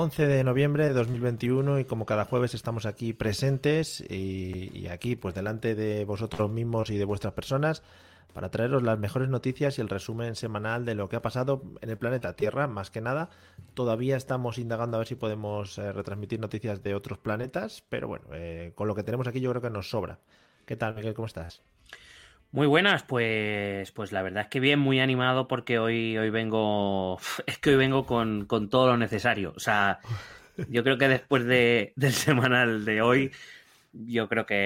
...11 de noviembre de 2021 y como cada jueves estamos aquí presentes y, aquí pues delante de vosotros mismos y de vuestras personas para traeros las mejores noticias y el resumen semanal de lo que ha pasado en el planeta Tierra, más que nada. Todavía estamos indagando a ver si podemos eh, retransmitir noticias de otros planetas, pero bueno, eh, con lo que tenemos aquí yo creo que nos sobra. ¿Qué tal, Miguel? ¿Cómo estás? Muy buenas, pues, pues la verdad es que bien, muy animado porque hoy, hoy vengo, es que hoy vengo con, con todo lo necesario. O sea, yo creo que después de, del semanal de hoy, yo creo que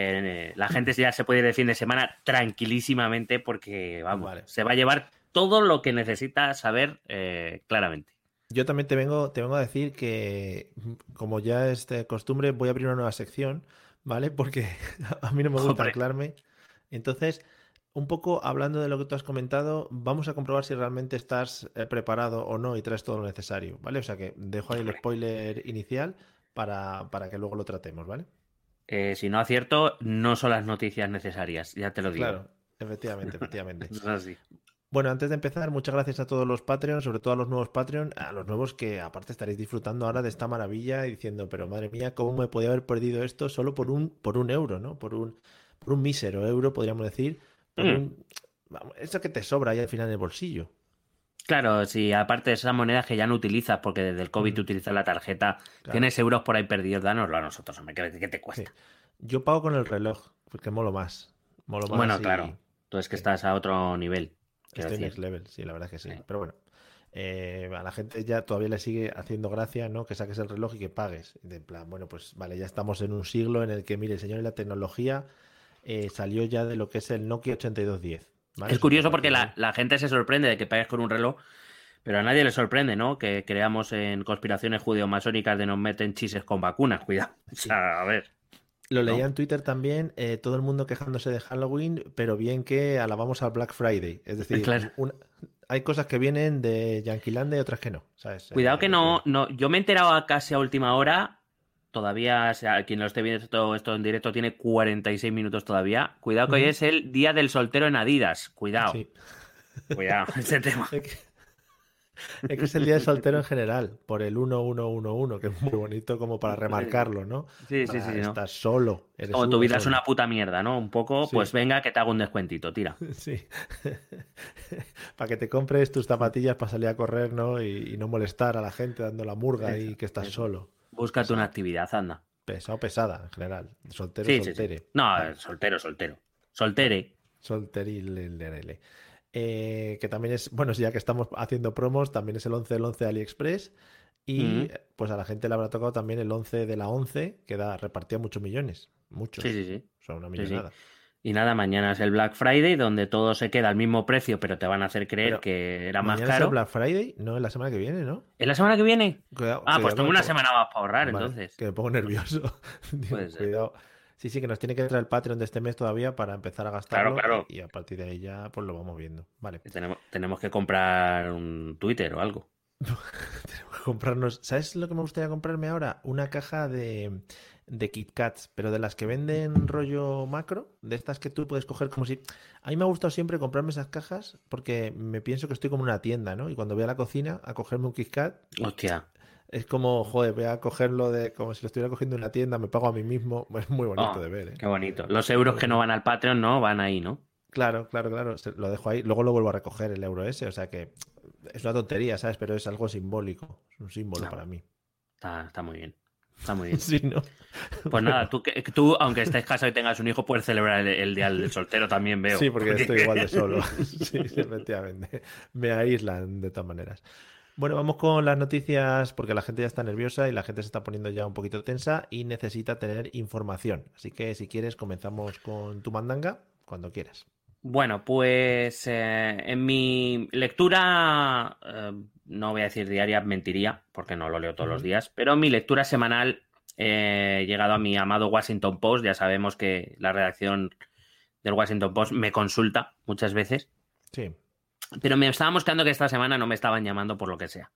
eh, la gente ya se puede ir de fin de semana tranquilísimamente porque, vamos, Vale. se va a llevar todo lo que necesita saber eh, claramente. Yo también te vengo, te vengo a decir que, como ya es de costumbre, voy a abrir una nueva sección, ¿vale? Porque a mí no me gusta Hombre. anclarme. Entonces, un poco hablando de lo que tú has comentado, vamos a comprobar si realmente estás eh, preparado o no y traes todo lo necesario, ¿vale? O sea que dejo ahí el spoiler inicial para, para que luego lo tratemos, ¿vale? Eh, si no acierto, no son las noticias necesarias, ya te lo digo. Claro, efectivamente, efectivamente. Así. Bueno, antes de empezar, muchas gracias a todos los Patreons, sobre todo a los nuevos Patreon, a los nuevos que aparte estaréis disfrutando ahora de esta maravilla y diciendo, pero madre mía, ¿cómo me podía haber perdido esto solo por un, por un euro, ¿no? Por un, por un mísero euro, podríamos decir. Mm. eso que te sobra ahí al final en el bolsillo. Claro, si aparte de esas monedas que ya no utilizas, porque desde el COVID Mm. utilizas la tarjeta, Claro. tienes euros por ahí perdidos, dánoslo a nosotros, hombre, ¿qué, te cuesta? Sí. Yo pago con el reloj, porque molo más. Molo más Bueno, claro, tú es que sí. estás a otro nivel. Estoy next level, sí, la verdad es que sí. Sí. Pero bueno, eh, a la gente ya todavía le sigue haciendo gracia, ¿no? Que saques el reloj y que pagues. De plan, bueno, pues vale, ya estamos en un siglo en el que, mire, señor, la tecnología eh, salió ya de lo que es el Nokia 8210. ¿vale? Es curioso porque la, la gente se sorprende de que pagues con un reloj, pero a nadie le sorprende, ¿no? Que creamos en conspiraciones judeo-masónicas de nos meten chises con vacunas, cuidado. O sea, a ver. Lo leía en Twitter también, eh, todo el mundo quejándose de Halloween, pero bien que alabamos al Black Friday. Es decir, Claro. una- hay cosas que vienen de Yanquilandia y otras que no. ¿sabes? Cuidado Eh, que no, no, yo me he enterado casi a última hora. Todavía, o sea, quien lo esté viendo esto, esto en directo tiene 46 minutos todavía. Cuidado que hoy es el día del soltero en Adidas. Cuidado, Sí. cuidado, ese tema. Es que, es el día de soltero en general, por el 1111, que es muy bonito como para remarcarlo, ¿no? Sí, sí, Para sí. ¿no? Estás solo. Eres Como tu vida es solo. una puta mierda, ¿no? Un poco, Sí. pues venga que te hago un descuentito, tira. Sí. para que te compres tus zapatillas para salir a correr, ¿no? Y, y no molestar a la gente dando la murga y que estás eso. solo. Búscate una actividad, anda. Pesado, pesada, en general. Soltero, Sí, sí, sí. soltere. No, Vale. soltero, soltero. Soltere. Solterilelele. Eh, que también es, bueno, ya que estamos haciendo promos, también es el 11 del 11 de AliExpress. Y pues a la gente le habrá tocado también el 11 de la 11, que da, repartía muchos millones. Muchos. Sí, sí, sí. O sea, una Sí, sí. millonada. Y nada, mañana es el Black Friday, donde todo se queda al mismo precio, pero te van a hacer creer Pero que era más Mañana es el caro. Black Friday, no, es la semana que viene, ¿no? ¿Es la semana que viene? Cuidado, Ah, pues tengo una semana más para ahorrar, Vale, entonces. Que me pongo nervioso. Puede ser. Cuidado. Sí, sí, que nos tiene que entrar el Patreon de este mes todavía para empezar a gastarlo. claro. Y a partir de ahí ya pues lo vamos viendo. Vale. Tenemos, tenemos que comprar un Twitter o algo. Tenemos que comprarnos. ¿Sabes lo que me gustaría comprarme ahora? Una caja de, de Kit Kats, pero de las que venden rollo macro, de estas que tú puedes coger como si. A mí me ha gustado siempre comprarme esas cajas porque me pienso que estoy como en una tienda, ¿no? Y cuando voy a la cocina a cogerme un Kit Kat, Hostia. Es como, joder, voy a cogerlo de como si lo estuviera cogiendo en una tienda, me pago a mí mismo. Es muy bonito Oh, de ver, ¿eh? Qué bonito. Los euros que no van al Patreon, no, van ahí, ¿no? Claro, claro, claro. Lo dejo ahí. Luego lo vuelvo a recoger el euro ese. O sea que es una tontería, ¿sabes? Pero es algo simbólico. Es un símbolo Ah. para mí. Está, está muy bien. Está muy bien. Sí, ¿no? Pues nada, tú, tú aunque estés casado y tengas un hijo, puedes celebrar el, el día del soltero también, veo. Sí, porque estoy igual de solo. Sí, efectivamente. Me aíslan de todas maneras. Bueno, vamos con las noticias porque la gente ya está nerviosa y la gente se está poniendo ya un poquito tensa y necesita tener información. Así que si quieres comenzamos con tu mandanga cuando quieras. Bueno, pues eh, en mi lectura, eh, no voy a decir diaria, mentiría, porque no lo leo todos los días, pero en mi lectura semanal eh, he llegado a mi amado Washington Post. Ya sabemos que la redacción del Washington Post me consulta muchas veces. Sí. Pero me estaba mostrando que esta semana no me estaban llamando por lo que sea.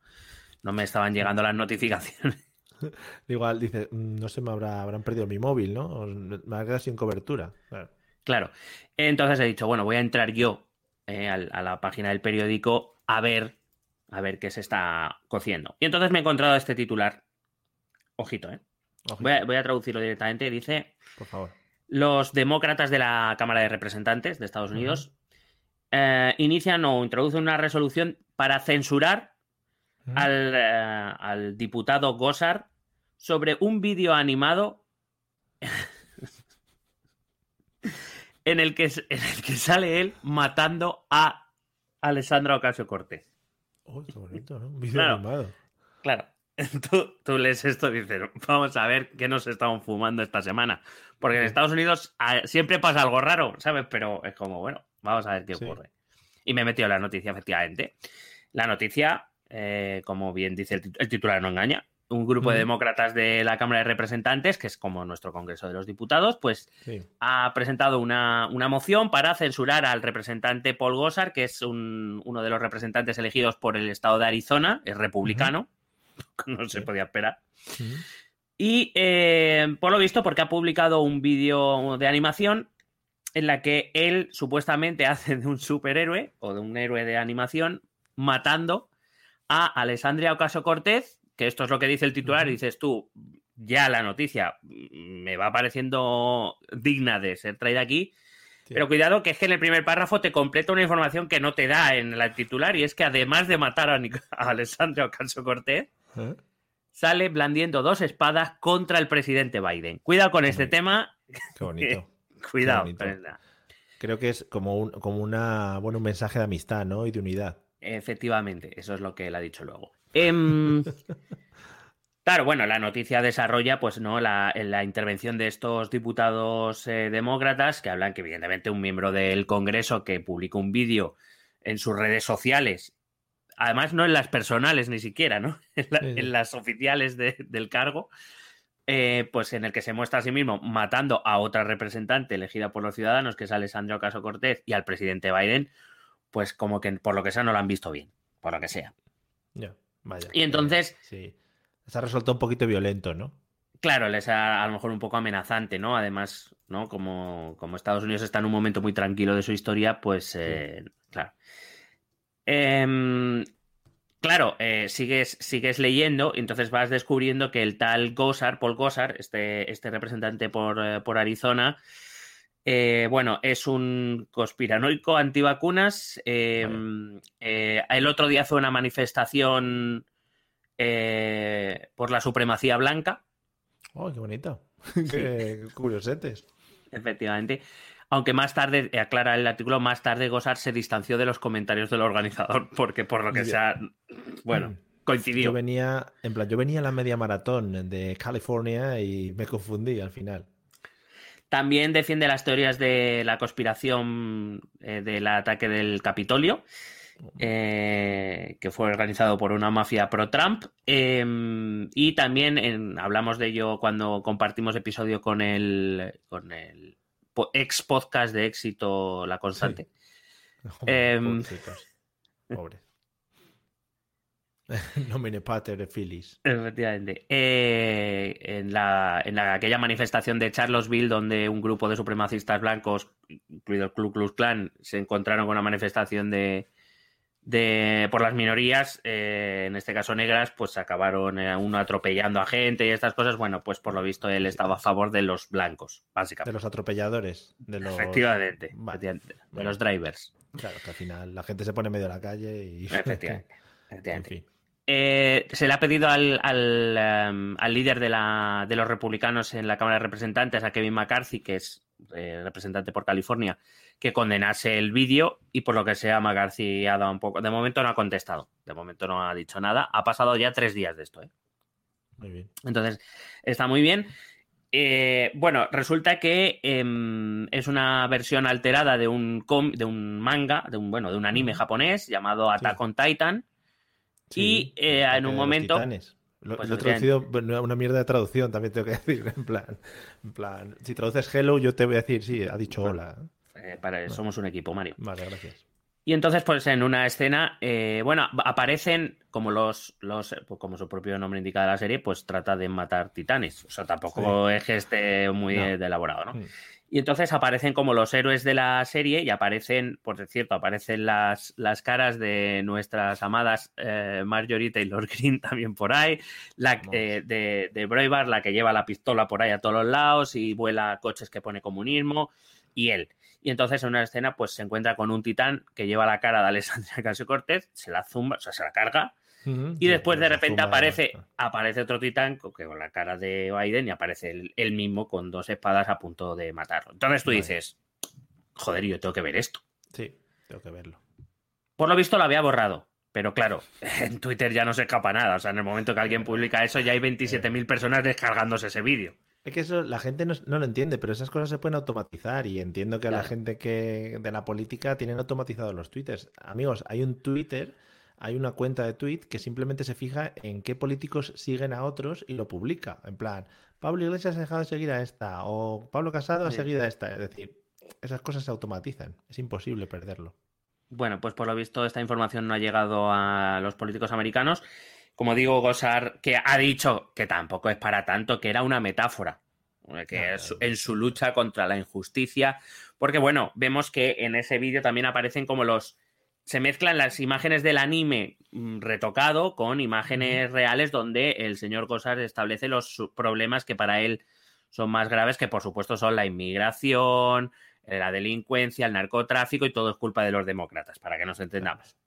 No me estaban llegando las notificaciones. Igual dice, "Mm, no sé, me habrá, habrán perdido mi móvil, ¿no? Me ha quedado sin cobertura. Claro. Claro. Entonces he dicho, bueno, voy a entrar yo eh, a, la página del periódico a ver, a ver qué se está cociendo. Y entonces me he encontrado este titular. Ojito, ¿eh? Ojito, Voy a, voy a traducirlo directamente. Dice, por favor. los demócratas de la Cámara de Representantes de Estados Unidos eh, inician o introducen una resolución para censurar al, eh, al diputado Gossard sobre un vídeo animado en el, que, en el que sale él matando a Alessandra Ocasio Cortés. Oh, qué bonito, ¿no? Un vídeo Claro. animado. Claro, tú, tú lees esto y dices, vamos a ver qué nos estamos fumando esta semana. Porque en Estados Unidos ah, siempre pasa algo raro, ¿sabes? Pero es como, bueno, vamos a ver qué Sí. ocurre. Y me he metido en la noticia, efectivamente. La noticia, eh, como bien dice el, tit- el titular, no engaña. Un grupo de demócratas de la Cámara de Representantes, que es como nuestro Congreso de los Diputados, pues Sí. ha presentado una, una moción para censurar al representante Paul Gosar, que es un- uno de los representantes elegidos por el estado de Arizona, es republicano, no se Sí. podía esperar. Y eh, por lo visto, porque ha publicado un vídeo de animación en la que él supuestamente hace de un superhéroe o de un héroe de animación matando a Alessandria Ocasio Cortez, que esto es lo que dice el titular, y dices tú, ya la noticia mm, me va pareciendo digna de ser traída aquí, Sí. pero cuidado que es que en el primer párrafo te completa una información que no te da en el titular, y es que además de matar a, Nic- a Alessandria Ocasio Cortez, ¿Eh? sale blandiendo dos espadas contra el presidente Biden. Cuidado con este tema, Qué bonito. cuidado. Creo que es como un, como una, bueno, un mensaje de amistad, ¿no? Y de unidad. Efectivamente, eso es lo que él ha dicho luego. Em, claro, bueno, la noticia desarrolla, pues, ¿no? La, la intervención de estos diputados eh, demócratas que hablan que, evidentemente, un miembro del Congreso que publicó un vídeo en sus redes sociales, además no en las personales ni siquiera, ¿no? En, la- las oficiales de- del cargo, eh, pues en el que se muestra a sí mismo matando a otra representante elegida por los ciudadanos, que es Alessandra Ocasio Cortez, y al presidente Biden, pues como que por lo que sea no lo han visto bien, por lo que sea. Ya, vaya. Y entonces- Eh, sí. Se ha resuelto un poquito violento, ¿no? Claro, les ha a lo mejor un poco amenazante, ¿no? Además, ¿no? Como, como Estados Unidos está en un momento muy tranquilo de su historia, pues, eh, claro. Em, claro, eh, sigues, sigues leyendo y entonces vas descubriendo que el tal Gosar, Paul Gosar, este, este representante por, eh, por Arizona, eh, bueno, es un conspiranoico antivacunas. em, eh, el otro día fue una manifestación eh, por la supremacía blanca. Oh, qué bonito. qué curiosetes. Efectivamente. Aunque más tarde, eh, aclara el artículo, más tarde Gosar se distanció de los comentarios del organizador, porque por lo que sea, bueno, Yo coincidió. venía, en plan, yo venía a la media maratón de California y me confundí al final. También defiende las teorías de la conspiración eh, del ataque del Capitolio, eh, que fue organizado por una mafia pro-Trump. eh, y también en- hablamos de ello cuando compartimos episodio con el, con el ex podcast de éxito La Constante. Em, Pobrecitos. Pobres. Nomine pater de Phyllis. Efectivamente. Eh, en la, en la- aquella manifestación de Charlottesville, donde un grupo de supremacistas blancos, incluido el Ku Klux Klan, se encontraron con una manifestación de, de por las minorías, eh, en este caso negras, pues acabaron eh, uno atropellando a gente y estas cosas. Bueno, pues por lo visto él estaba a favor de los blancos, De básicamente. los atropelladores. De los... Efectivamente. Vale. efectivamente, De Bueno. los drivers. Claro, que al final la gente se pone en medio de la calle y. Efectivamente. en efectivamente. fin. Eh, se le ha pedido al, al, em, al líder de, la, de los republicanos en la Cámara de Representantes, a Kevin McCarthy, que es eh, representante por California, que condenase el vídeo y por lo que sea McCarthy ha dado un poco... De momento no ha contestado, de momento no ha dicho nada. Ha pasado ya tres días de esto. ¿eh? Muy bien. Entonces, está muy bien. Eh, bueno, resulta que em, es una versión alterada de un, de un manga, de un, bueno, de un anime japonés llamado Attack on Titan. y eh, en un momento. Lo, pues he traducido una mierda de traducción, también tengo que decir. En plan, en plan, si traduces hello, yo te voy a decir, sí, ha dicho hola. Eh, para, Somos un equipo, Mario. Vale, gracias. Y entonces, pues en una escena, eh, bueno, aparecen como los, los pues, como su propio nombre indica de la serie, pues trata de matar titanes. O sea, tampoco es que esté muy elaborado, ¿no? Mm. Y entonces aparecen como los héroes de la serie y aparecen, por cierto, aparecen las, las caras de nuestras amadas eh, Marjorie Taylor Green también por ahí, la eh, de, de Braveheart, la que lleva la pistola por ahí a todos los lados y vuela coches que pone comunismo, y él. Y entonces en una escena pues se encuentra con un titán que lleva la cara de Alessandra Casio Cortez, se la zumba, o sea, se la carga. Y después de repente aparece, aparece otro titán con la cara de Biden y aparece él, mismo con dos espadas a punto de matarlo. Entonces tú dices, joder, yo tengo que ver esto. Sí, tengo que verlo. Por lo visto lo había borrado. Pero claro, en Twitter ya no se escapa nada. O sea, en el momento que alguien publica eso, ya hay 27.000 personas descargándose ese vídeo. Es que eso la gente no, lo entiende, pero esas cosas se pueden automatizar y entiendo que la gente que de la política tienen automatizados los twitters. Amigos, hay un Twitter, hay una cuenta de tweet que simplemente se fija en qué políticos siguen a otros y lo publica. En plan, Pablo Iglesias ha dejado de seguir a esta o Pablo Casado ha seguido a esta. Es decir, esas cosas se automatizan. Es imposible perderlo. Bueno, pues por lo visto esta información no ha llegado a los políticos americanos como digo, Gosar, que ha dicho que tampoco es para tanto, que era una metáfora, que es en su lucha contra la injusticia, porque bueno, vemos que en ese vídeo también aparecen como los... Se mezclan las imágenes del anime mm, retocado con imágenes reales donde el señor Gosar establece los problemas que para él son más graves, que por supuesto son la inmigración, la delincuencia, el narcotráfico y todo es culpa de los demócratas, para que nos entendamos.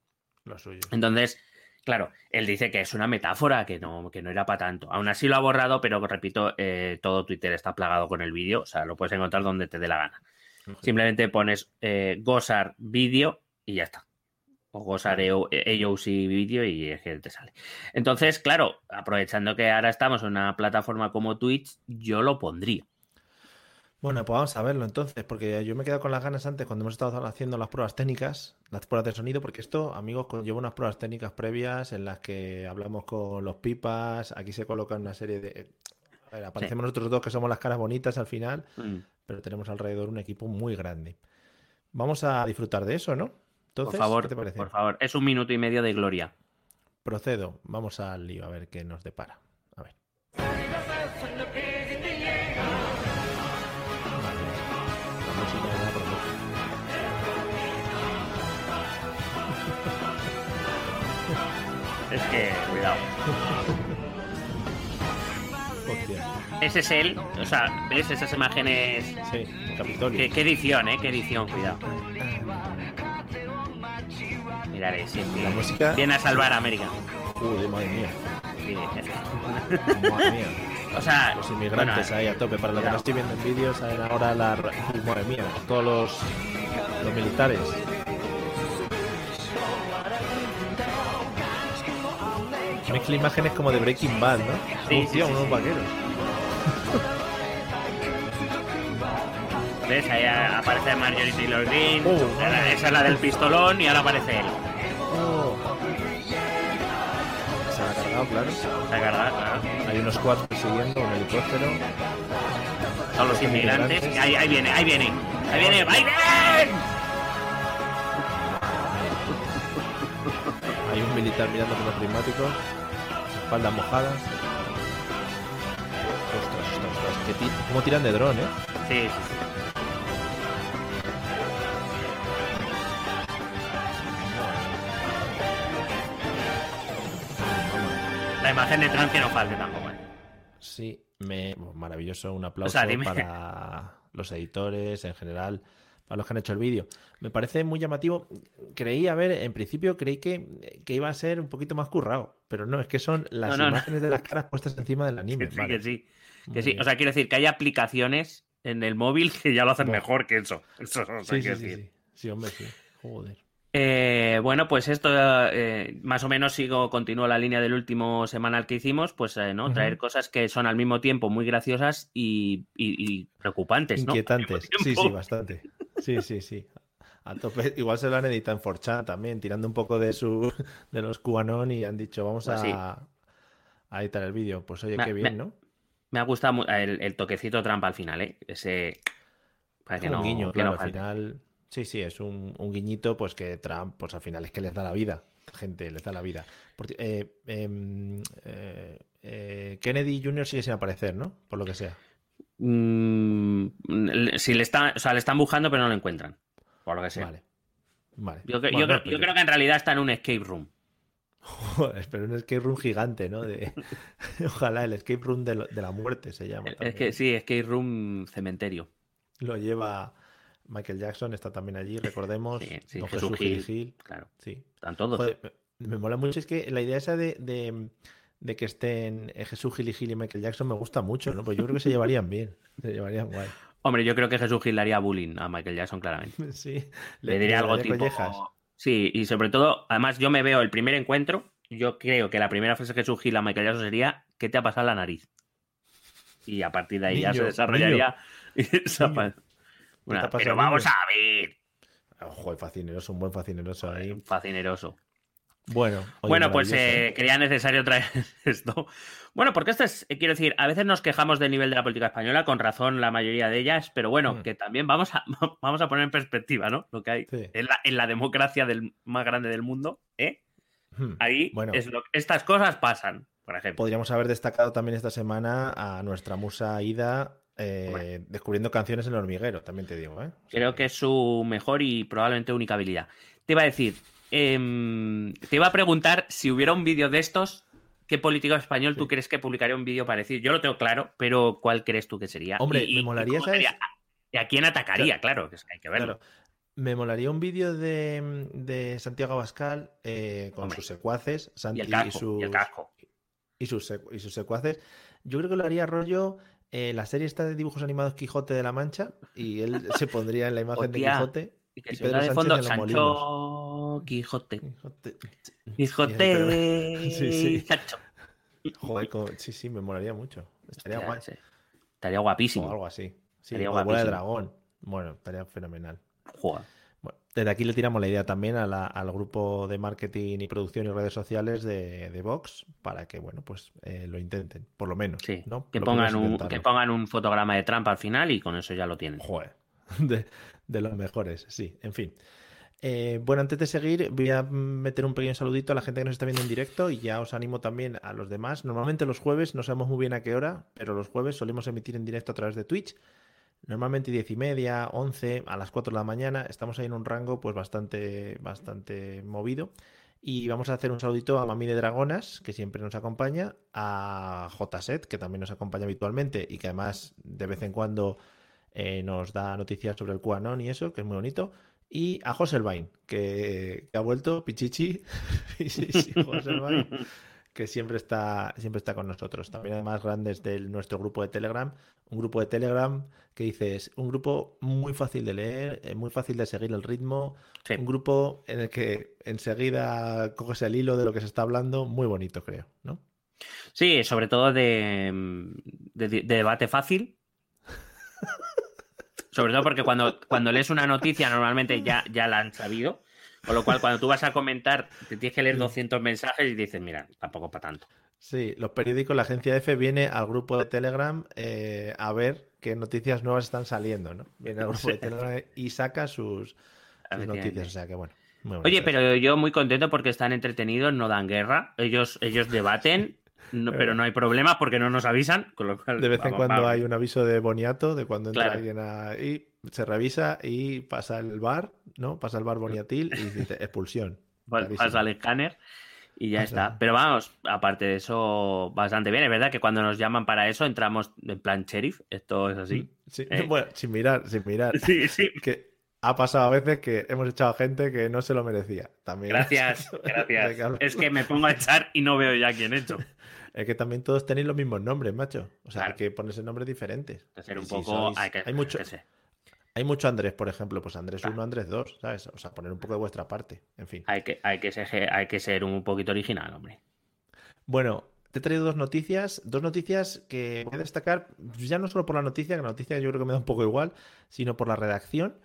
Lo suyo. Entonces, Claro, él dice que es una metáfora, que no, que no era para tanto. Aún así lo ha borrado, pero repito, eh, todo Twitter está plagado con el vídeo, o sea, lo puedes encontrar donde te dé la gana. Simplemente pones eh, Gozar vídeo y ya está. O Gozar AOC vídeo y es que te sale. Entonces, claro, aprovechando que ahora estamos en una plataforma como Twitch, yo lo pondría. Bueno, pues vamos a verlo entonces, porque yo me he quedado con las ganas antes cuando hemos estado haciendo las pruebas técnicas, las pruebas de sonido, porque esto, amigos, llevo unas pruebas técnicas previas en las que hablamos con los pipas, aquí se colocan una serie de... A ver, aparecemos nosotros dos que somos las caras bonitas al final, mm. pero tenemos alrededor un equipo muy grande. Vamos a disfrutar de eso, ¿no? Entonces, por favor, ¿qué te parece? Por favor, es un minuto y medio de gloria. Procedo, vamos al lío a ver qué nos depara. A ver. Es que, cuidado. Ese es él, o sea, ¿ves esas imágenes? Sí, Capitolio. ¿Qué, edición, eh? Qué edición, cuidado. Sí, La música. Viene a salvar a América. Uy, madre mía. Sí, madre mía. O sea, los inmigrantes ahí a tope. Para lo que no estoy viendo en vídeos, saben ahora la. Madre mía, todos los, los militares Mezcla imágenes como de Breaking Bad, ¿no? Sí, sí, unos vaqueros. ¿Ves? Ahí aparece Marjorie Taylor Green. Uh, esa es la del pistolón y ahora aparece él. Cargado, claro. Cargado. Hay unos cuatro persiguiendo, un helicóptero. Son los inmigrantes. Ahí, ahí viene, ahí viene. Ahí viene Biden. Hay un militar mirando con los prismáticos espaldas mojadas. Ostras, ostras, ostras. ¿Cómo tiran de dron, eh? Sí, sí, sí. Imagen de Trump que no falte tampoco. ¿eh? Sí, me... maravilloso. Un aplauso para los editores en general a los que han hecho el vídeo. Me parece muy llamativo. Creí, a ver, en principio creí que, iba a ser un poquito más currado, pero no, es que son las imágenes de las caras puestas encima del anime. Sí, que sí. Que sí. O sea, quiero decir que hay aplicaciones en el móvil que ya lo hacen mejor que eso. Eso no sí, sí, sí, sí. Sí, hombre, sí. Joder. Eh, bueno, pues esto eh, más o menos sigo, continúo la línea del último semanal que hicimos, pues eh, no, traer cosas que son al mismo tiempo muy graciosas y, y- y preocupantes. Inquietantes. Sí, sí, bastante. Sí, sí, sí. A tope. Igual se lo han editado en 4chan también, tirando un poco de su de los QAnon y han dicho, vamos Pues sí. a, editar el vídeo. Pues oye, Me- qué me- bien, ¿no? Me ha gustado el, el toquecito trampa al final, ¿eh? Ese. Para que un no, guiño, que claro, no al final. Sí, sí, es un, un guiñito, pues que Trump, pues al final es que les da la vida. Gente, les da la vida. Porque, eh, em, eh, eh, Kennedy Jr. sigue sin aparecer, ¿no? Por lo que sea. Mm, le- si le están, o sea, le están buscando, pero no lo encuentran. Por lo que sea. Vale. Vale. Yo, creo, yo creo que en realidad está en un escape room. Joder, pero un escape room gigante, ¿no? De... Ojalá el escape room de, lo- de la muerte se llama. Es también. que sí, escape room cementerio. Lo lleva Michael Jackson, está también allí, recordemos. Sí, sí, Don Jesús Gil. Gil. Claro. Sí. Están todos. Joder, me, me mola mucho. Es que la idea esa de, de, de que estén eh, Jesús Gil y Gil y Michael Jackson me gusta mucho, ¿no? Pues yo creo que se llevarían bien. Se llevarían guay. Hombre, yo creo que Jesús Gil le haría bullying a Michael Jackson, claramente. Sí. Le, diría algo tipo. collejas. Sí, y sobre todo, además, yo me veo el primer encuentro. Yo creo que la primera frase que Jesús Gil a Michael Jackson sería: ¿Qué te ha pasado en la nariz? Y a partir de ahí ya se desarrollaría. Niño. pero vamos a ver. Ah, Joder, fascineroso, un buen fascineroso ahí. Fascineroso. Bueno, oye, bueno, pues eh, creía necesario traer esto. Bueno, porque esto es, eh, quiero decir, a veces nos quejamos del nivel de la política española, con razón la mayoría de ellas, pero bueno, Mm. que también vamos a, vamos a poner en perspectiva, ¿no? Lo que hay Sí. en, la, en la democracia del, más grande del mundo, ¿eh? Hmm. Ahí Bueno. es lo, estas cosas pasan, por ejemplo. Podríamos haber destacado también esta semana a nuestra musa Ida eh, descubriendo canciones en el hormiguero, también te digo, ¿eh? O sea Creo que es su mejor y probablemente única habilidad. Te iba a decir, em, te iba a preguntar si hubiera un vídeo de estos, ¿qué político español tú crees que publicaría un vídeo parecido? Yo lo tengo claro, pero ¿cuál crees tú que sería? Hombre, me molaría, sería? ¿Y a quién atacaría? Claro, que es que hay que verlo. Claro. Me molaría un vídeo de, de Santiago Abascal eh, con Hombre. sus secuaces, Santi Y el casco, sus, y el casco. y sus secu- y sus secuaces. Yo creo que lo haría rollo eh, la serie esta de dibujos animados Quijote de la Mancha y él se pondría en la imagen de. Quijote. Y que y Pedro de fondo. Sancho Quijote. Quijote. Quijote. Sí, sí. Sancho. Joder, como- sí, sí, me molaría mucho. Estaría Hostia, guay. Estaría guapísimo. O algo así. Sí, Estaría o de bola de guapísimo. dragón. Bueno, estaría fenomenal. Joder. Desde aquí le tiramos la idea también a la- al grupo de marketing y producción y redes sociales de, de Vox para que, bueno, pues eh, lo intenten, por lo menos. Sí, ¿no? que, Lo pongan un, intentarlo. que pongan un fotograma de Trump al final y con eso ya lo tienen. Joder, de, de los mejores, sí, en fin. Eh, bueno, antes de seguir, voy a meter un pequeño saludito a la gente que nos está viendo en directo y ya os animo también a los demás. Normalmente los jueves, no sabemos muy bien a qué hora, pero los jueves solemos emitir en directo a través de Twitch. Normalmente 10 y media, 11, a las 4 de la mañana. Estamos ahí en un rango pues bastante, bastante movido. Y vamos a hacer un saludito a Mami de Dragonas, que siempre nos acompaña, a JSET, que también nos acompaña habitualmente y que además de vez en cuando eh, nos da noticias sobre el QAnon y eso, que es muy bonito. Y a Joselvain, que, que ha vuelto, Pichichi. sí, sí, Joselvain, que siempre está, siempre está con nosotros. También además grandes de nuestro grupo de Telegram. Un grupo de Telegram que dices, un grupo muy fácil de leer, eh, muy fácil de seguir el ritmo. Sí. Un grupo en el que enseguida coges el hilo de lo que se está hablando, muy bonito, creo, ¿no? Sí, sobre todo de, de- de debate fácil. Sobre todo porque cuando, cuando lees una noticia normalmente ya, ya la han sabido. Con lo cual, cuando tú vas a comentar, te tienes que leer 200 mensajes y dices, mira, tampoco para tanto. Sí, los periódicos, la agencia F viene al grupo de Telegram eh, a ver qué noticias nuevas están saliendo, ¿no? Viene al grupo de. Telegram y saca sus, sus noticias, o sea que bueno. muy Oye, pero yo muy contento porque están entretenidos, no dan guerra. Ellos, ellos debaten, no- pero no hay problema porque no nos avisan. Con lo cual, De vez en cuando vamos. hay un aviso de boniato, de cuando entra Claro. alguien ahí, se revisa y pasa el bar, ¿no? Pasa el bar boniatil y dice expulsión. Clarísimo. Pasa al escáner y ya Pasa. está. Pero vamos, aparte de eso, bastante bien. Es verdad que cuando nos llaman para eso entramos en plan sheriff. Esto es así. Sí, Eh. Bueno, sin mirar, sin mirar. Sí, sí. Que ha pasado a veces que hemos echado a gente que no se lo merecía. También. Gracias, gracias. Es que me pongo a echar y no veo ya quién he hecho. Es que también todos tenéis los mismos nombres, macho. O sea, Claro. hay que ponerse nombres diferentes. Y un si poco. sois- hay, que, hay mucho, que sé. hay mucho Andrés, por ejemplo, pues Andrés Claro. 1, Andrés 2, ¿sabes? O sea, poner un poco de vuestra parte. En fin. Hay que, hay, que ser, hay que ser un poquito original, hombre. Bueno, te he traído dos noticias, dos noticias que voy a destacar, ya no solo por la noticia, que la noticia yo creo que me da un poco igual, sino por la redacción.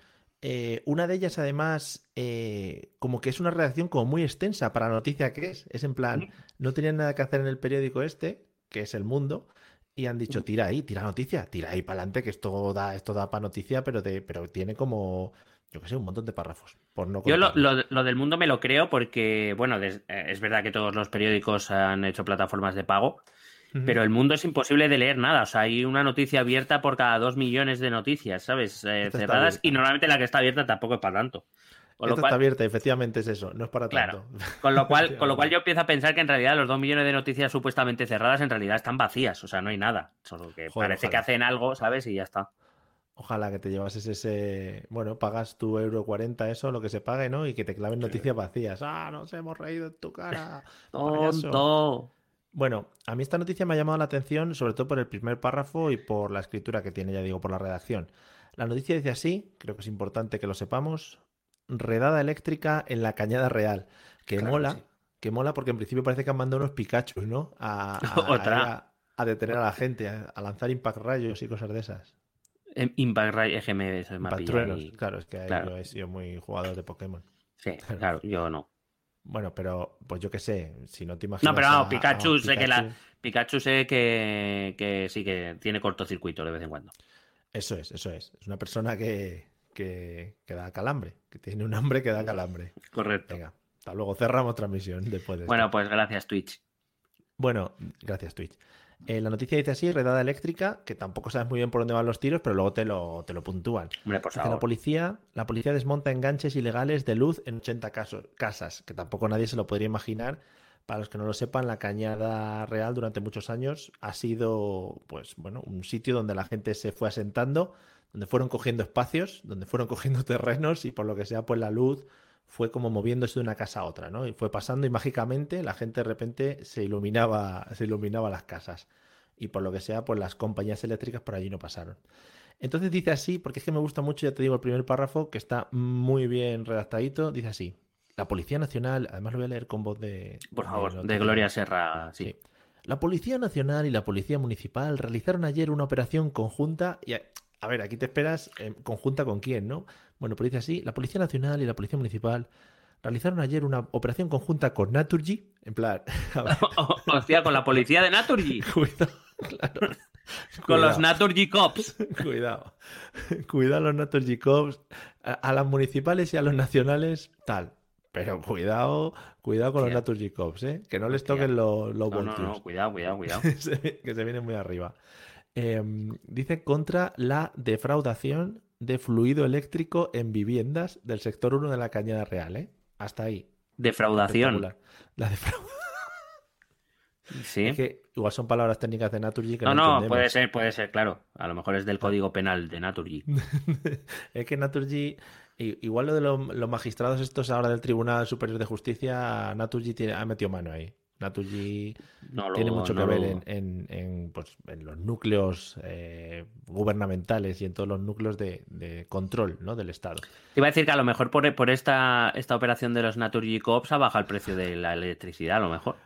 Eh, una de ellas, además, eh, como que es una redacción como muy extensa para la noticia que es. Es en plan, no tenían nada que hacer en el periódico este, que es El Mundo, y han dicho, tira ahí, tira noticia, tira ahí para adelante, que esto da, esto da para noticia, pero, de, pero tiene como, yo qué sé, un montón de párrafos. Por no Yo lo, lo- lo del mundo me lo creo porque, bueno, des- eh, es verdad que todos los periódicos han hecho plataformas de pago, Pero el mundo es imposible de leer nada. O sea, hay una noticia abierta por cada dos millones de noticias, ¿sabes? Eh, cerradas y normalmente la que está abierta tampoco es para tanto. Con lo, Esta cual, está abierta, efectivamente es eso, no es para Claro. tanto. con, lo cual, con lo cual yo empiezo a pensar que en realidad los dos millones de noticias supuestamente cerradas en realidad están vacías. O sea, no hay nada. Solo que Joder, parece que hacen algo, ¿sabes? Y ya está. Ojalá que te llevases ese. Bueno, pagas tu euro 40, eso, lo que se pague, ¿no? Y que te claven noticias vacías. ¡Ah, nos hemos reído en tu cara! payaso". ¡Tonto! Bueno, a mí esta noticia me ha llamado la atención, sobre todo por el primer párrafo y por la escritura que tiene, ya digo, por la redacción. La noticia dice así, creo que es importante que lo sepamos: redada eléctrica en la Cañada Real. Que Claro mola, sí. que mola porque en principio parece que han mandado unos Pikachu, ¿no? A, a- Otra. a- a detener a la gente, a, lanzar impact rayos y cosas de esas. Em, Impact Ray eso ha Impact pillado truenos. y- Claro, es que ahí claro. yo he sido muy jugador de Pokémon. Sí, claro, yo no. Bueno, pero pues yo qué sé, si no te imaginas. No, pero vamos, a Pikachu, sé que la. Pikachu- sé que, que sí que tiene cortocircuito de vez en cuando. Eso es, eso es. Es una persona que, que, que da calambre, que tiene un hambre que da calambre. Correcto. Venga, hasta luego. Cerramos transmisión después de esto. Bueno, pues gracias, Twitch. Bueno, gracias Twitch. Eh, la noticia dice así, redada eléctrica, que tampoco sabes muy bien por dónde van los tiros, pero luego te lo, te lo puntúan. Hombre, por Dice, la favor. policía, la policía desmonta enganches ilegales de luz en 80 casos- casas, que tampoco nadie se lo podría imaginar. Para los que no lo sepan, la Cañada Real durante muchos años ha sido, pues bueno, un sitio donde la gente se fue asentando, donde fueron cogiendo espacios, donde fueron cogiendo terrenos y por lo que sea, pues la luz fue como moviéndose de una casa a otra, ¿no? Y fue pasando y mágicamente la gente de repente se iluminaba, se iluminaba las casas. Y por lo que sea, pues las compañías eléctricas por allí no pasaron. Entonces dice así, porque es que me gusta mucho, ya te digo, el primer párrafo, que está muy bien redactadito, dice así. La Policía Nacional, además lo voy a leer con voz de... Por favor, de. Gloria Serra, sí. Sí. La Policía Nacional y la Policía Municipal realizaron ayer una operación conjunta y... A, ver, aquí te esperas eh, conjunta con quién, ¿no? Bueno, pues dice así, la Policía Nacional y la Policía Municipal realizaron ayer una operación conjunta con Naturgy, en plan, Hostia, con la policía de Naturgy. cuidado, claro. Con los. Naturgy Cops. Cuidado. Cuidado a los Naturgy Cops, a, a las municipales y a los nacionales, tal. Pero cuidado, cuidado con los. Naturgy Cops, ¿eh? Que no les toquen los, los No, no, no, cuidado, cuidado, cuidado. Que se viene muy arriba. Eh, dice contra la defraudación de fluido eléctrico en viviendas del sector 1 de la Cañada Real, ¿eh? Hasta ahí. Defraudación. La defraudación. Sí. Es que igual son palabras técnicas de Naturgy que no, No, no, puede ser, puede ser, claro. A lo mejor es del código penal de Naturgy. es que Naturgy, igual lo de lo- los magistrados estos ahora del Tribunal Superior de Justicia, Naturgy tiene, ha metido mano ahí. Naturgy No tiene mucho que no ver en, en- en, pues, en los núcleos eh, gubernamentales y en todos los núcleos de, de control ¿no? del Estado. Te iba a decir que a lo mejor por, por esta, esta operación de los Naturgy Cops ha bajado el precio de la electricidad, a lo mejor.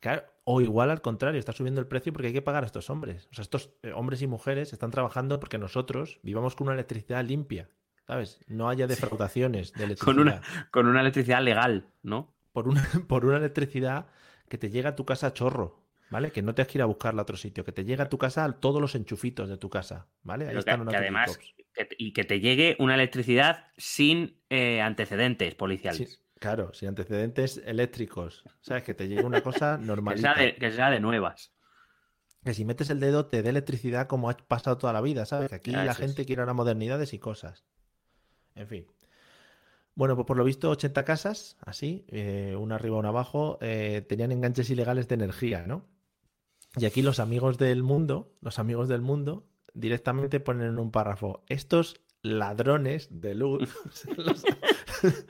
Claro, o igual al contrario, está subiendo el precio porque hay que pagar a estos hombres. O sea, estos eh, hombres y mujeres están trabajando porque nosotros vivamos con una electricidad limpia, ¿sabes? No haya defraudaciones de electricidad. Con una, con una electricidad legal, ¿no? por una, por una electricidad que te llega a tu casa a chorro, ¿vale? Que no te has que ir a buscarla a otro sitio, que te llega a tu casa a todos los enchufitos de tu casa, ¿vale? Ahí Pero están que, los que además, que y que te llegue una electricidad sin eh, antecedentes policiales. Sí, claro, sin antecedentes eléctricos, ¿sabes? Que te llegue una cosa que, de, que sea de nuevas. Que si metes el dedo te dé electricidad como ha pasado toda la vida, ¿sabes? Que aquí la gente quiere ahora modernidades y cosas. En fin. Bueno, pues por lo visto 80 casas, así, eh, una arriba, una abajo, eh, tenían enganches ilegales de energía, ¿no? Y aquí los amigos del mundo, los amigos del mundo, directamente ponen en un párrafo, estos ladrones de luz, los,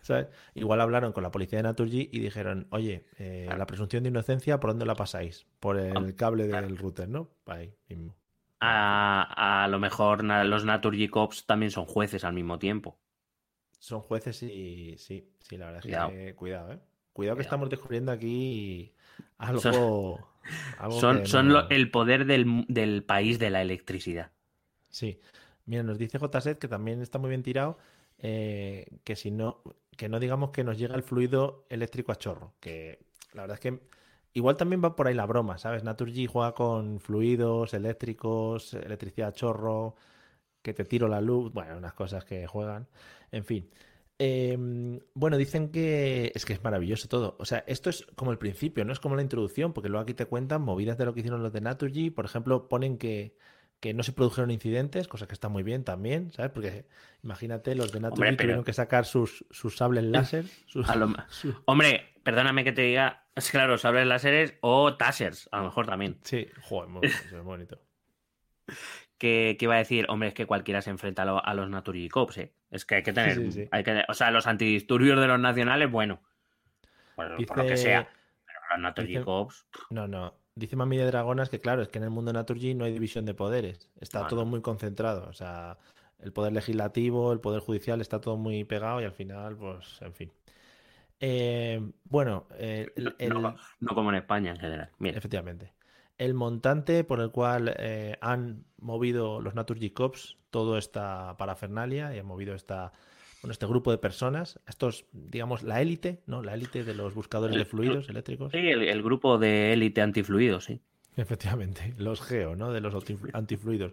¿sabes? Igual hablaron con la policía de Naturgy y dijeron, oye, eh, la presunción de inocencia, ¿por dónde la pasáis? Por el cable del router, ¿no? Ahí mismo. A, a lo mejor los Naturgy Cops también son jueces al mismo tiempo. Son jueces y sí, sí, la verdad es Cuidado. que cuidado, ¿eh? Cuidado que Cuidado. estamos descubriendo aquí algo. Son- algo Son, lo- el poder del, del país de la electricidad. Sí. Mira, nos dice JSET que también está muy bien tirado. eh, que si no, que no digamos que nos llega el fluido eléctrico a chorro. Que la verdad es que igual también va por ahí la broma, ¿sabes? Naturgy juega con fluidos eléctricos, electricidad a chorro, que te tiro la luz, bueno, unas cosas que juegan. En fin. Eh, bueno, dicen que es que es maravilloso todo. O sea, esto es como el principio, no es como la introducción, porque luego aquí te cuentan movidas de lo que hicieron los de Naturgy. Por ejemplo, ponen que, que no se produjeron incidentes, cosa que está muy bien también, ¿sabes? Porque imagínate, los de Naturgy Hombre, pero- tuvieron que sacar sus, sus sables láser. sus- lo- Hombre, perdóname que te diga, es claro, sables láseres o tasers, a lo mejor también. Sí, joder, muy bonito. Que, que iba a decir, hombre, es que cualquiera se enfrenta a, lo- a los Naturgy Cops, ¿eh? Es que hay que tener, Sí, sí, sí. hay que, o sea, los antidisturbios de los nacionales, bueno, por, por lo que sea, pero los Naturgy dice- Cops, No, no. Dice Mami de Dragonas que, claro, es que en el mundo de Naturgy no hay división de poderes. Está No, todo muy concentrado. O sea, el poder legislativo, el poder judicial está todo muy pegado y al final, pues, en fin. Eh, bueno, eh, el- el- no, no como en España en general. Mira, efectivamente. El montante por el cual eh, han movido los Naturgy Cops toda esta parafernalia y han movido esta, bueno, este grupo de personas, estos, digamos, la élite, ¿no? La élite de los buscadores de El- fluidos eléctricos. sí, el, el grupo de élite antifluido, sí. Efectivamente, los geo, ¿no? De los antiflu- antifluidos.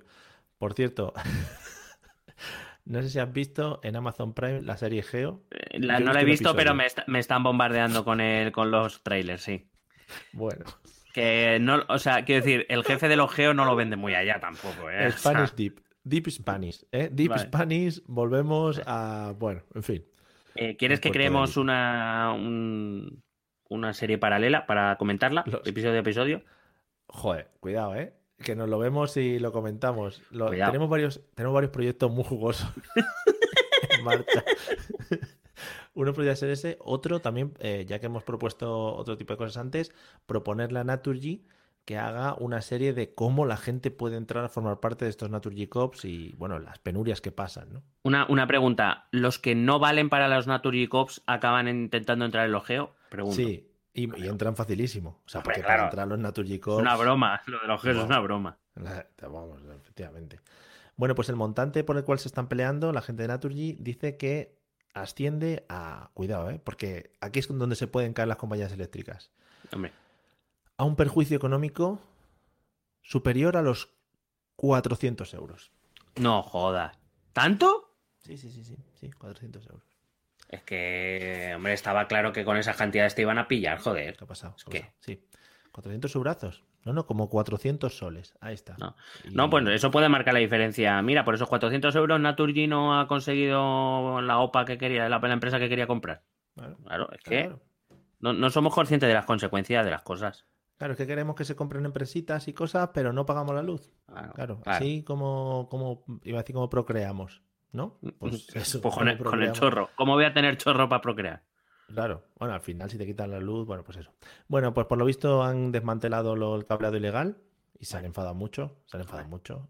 Por cierto, no sé si has visto en Amazon Prime la serie Geo. Eh, la- no la he visto pero me, está- me están bombardeando con el, con los trailers, sí. Bueno, Que no, o sea, quiero decir, el jefe de los Geo no lo vende muy allá tampoco, ¿eh? O sea, Spanish Deep. Deep Spanish, ¿eh? Deep Vale. Spanish, volvemos a. Bueno, en fin. eh, ¿Quieres que creemos una, un- una serie paralela para comentarla, Los- episodio a episodio? Joder, cuidado, ¿eh? Que nos lo vemos y lo comentamos. Lo- tenemos, varios, tenemos varios proyectos muy jugosos en marcha. Uno podría ser ese. Otro también, eh, ya que hemos propuesto otro tipo de cosas antes, proponerle a Naturgy que haga una serie de cómo la gente puede entrar a formar parte de estos Naturgy Cops y, bueno, las penurias que pasan, ¿no? Una, una pregunta, ¿los que no valen para los Naturgy Cops acaban intentando entrar en los Geo? Pregunto. Sí, y, y entran facilísimo. O sea, Hombre, porque claro. para entrar a los Naturgy Es Cops... una broma, lo de los Geo es una broma. Vamos, efectivamente. Bueno, pues el montante por el cual se están peleando, la gente de Naturgy dice que asciende a. Cuidado, ¿eh? Porque aquí es donde se pueden caer las compañías eléctricas. Hombre, A un perjuicio económico superior a los 400 euros. no jodas. ¿Tanto? Sí, sí, sí, sí, sí, 400 euros. Es que, hombre, estaba claro que con esas cantidades te iban a pillar, joder. ¿Qué ha pasado? ¿Qué? Sí. 400 subrazos. No, no, como 400 soles. Ahí está. No. Y- No, pues eso puede marcar la diferencia. Mira, por esos 400 euros Naturgy no ha conseguido la OPA que quería, la, la empresa que quería comprar. Claro, Claro, es que no, no somos conscientes de las consecuencias de las cosas. Claro, es que queremos que se compren empresitas y cosas, pero no pagamos la luz. Claro, Claro, claro. así como, como, iba a decir como procreamos, ¿no? Pues eso, Pues con, el, con el procreamos. chorro. ¿Cómo voy a tener chorro para procrear? Claro, bueno, al final si te quitan la luz, bueno, pues eso. Bueno, pues por lo visto han desmantelado lo- el cableado ilegal y se han enfadado mucho, se han enfadado mucho.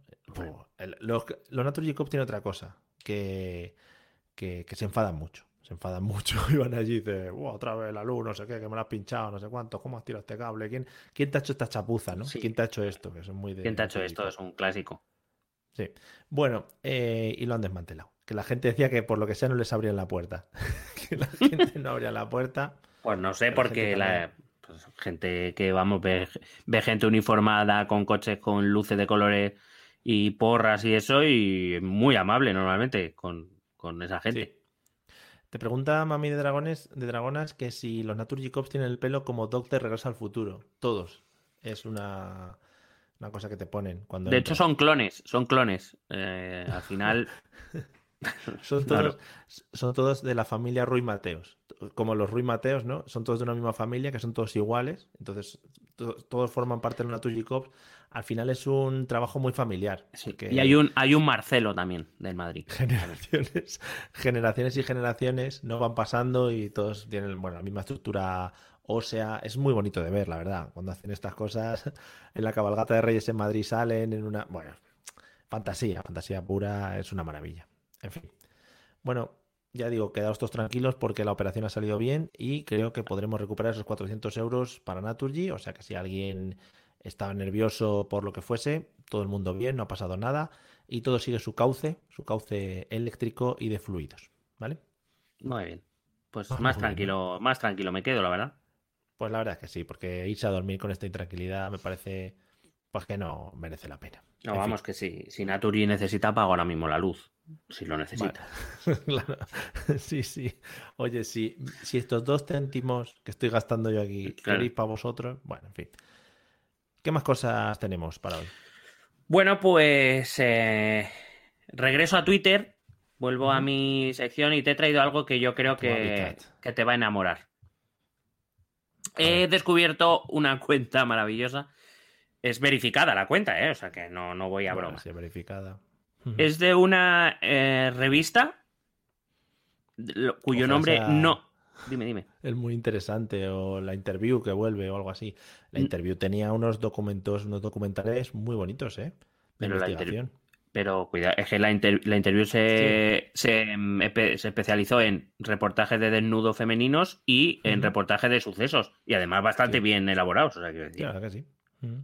El- los, los Cops tienen otra cosa, que, que, que se enfadan mucho. Se enfadan mucho y van allí y dicen, "Buah, otra vez la luz, no sé qué, que me la has pinchado, no sé cuánto, ¿cómo has tirado este cable? ¿Quién, quién te ha hecho esta chapuza, no? Sí. ¿Quién te ha hecho esto? Que son muy de ¿Quién te ha hecho esto? Es un clásico. Sí. Bueno, eh, y lo han desmantelado. Que la gente decía que por lo que sea no les abrían la puerta. que la gente no abría la puerta. Pues no sé, porque la pues, gente que vamos, ve, ve gente uniformada con coches con luces de colores y porras y eso, y muy amable normalmente con, con esa gente. Sí. Te pregunta Mami de Dragones, de Dragonas que si los Naturgy Cops tienen el pelo como Doc de Regreso al Futuro. Todos. Es una, una cosa que te ponen cuando De hecho, son clones, son clones. Eh, al final, Son todos, son todos de la familia Ruy Mateos. Como los Ruy Mateos, ¿no? Son todos de una misma familia, que son todos iguales. Entonces, to- todos forman parte de una Cops. Al final es un trabajo muy familiar. Y hay un, hay un Marcelo también del Madrid. generaciones, generaciones y generaciones no van pasando y todos tienen, bueno, la misma estructura ósea. Es muy bonito de ver, la verdad. Cuando hacen estas cosas, en la cabalgata de Reyes en Madrid salen en una, bueno, fantasía, fantasía pura, es una maravilla. En fin. Bueno, ya digo, quedaos todos tranquilos porque la operación ha salido bien y creo que podremos recuperar esos 400 euros para Naturgy. O sea que si alguien estaba nervioso por lo que fuese, todo el mundo bien, no ha pasado nada y todo sigue su cauce, su cauce eléctrico y de fluidos. ¿Vale? Muy bien. Pues Ah, más bien. tranquilo, más tranquilo me quedo, la verdad. Pues la verdad es que sí, porque irse a dormir con esta intranquilidad me parece pues que no merece la pena. No, En fin. vamos, que sí. Si Naturi necesita, apago ahora mismo la luz. Si lo necesita. Claro. Sí, sí. Oye, si, si estos dos céntimos que estoy gastando yo aquí Claro. queréis para vosotros, bueno, en fin. ¿Qué más cosas tenemos para hoy? Bueno, pues eh, regreso a Twitter, vuelvo a mi sección y te he traído algo que yo creo que, que te va a enamorar. A He descubierto una cuenta maravillosa. Es verificada la cuenta, ¿eh? O sea que no, no voy a Bueno, broma. sí, verificada. Es de una eh, revista lo- cuyo nombre sea- no. Dime, dime. Es muy interesante, o la interview que vuelve o algo así. La interview tenía unos documentos, unos documentales muy bonitos, ¿eh? De Pero la investigación. Pero cuidado, es que la, inter- la interview se, se, mm, se especializó en reportajes de desnudos femeninos y en reportajes de sucesos. Y además bastante Sí. bien elaborados. O sea, quiero decir. Claro que sí. Mm.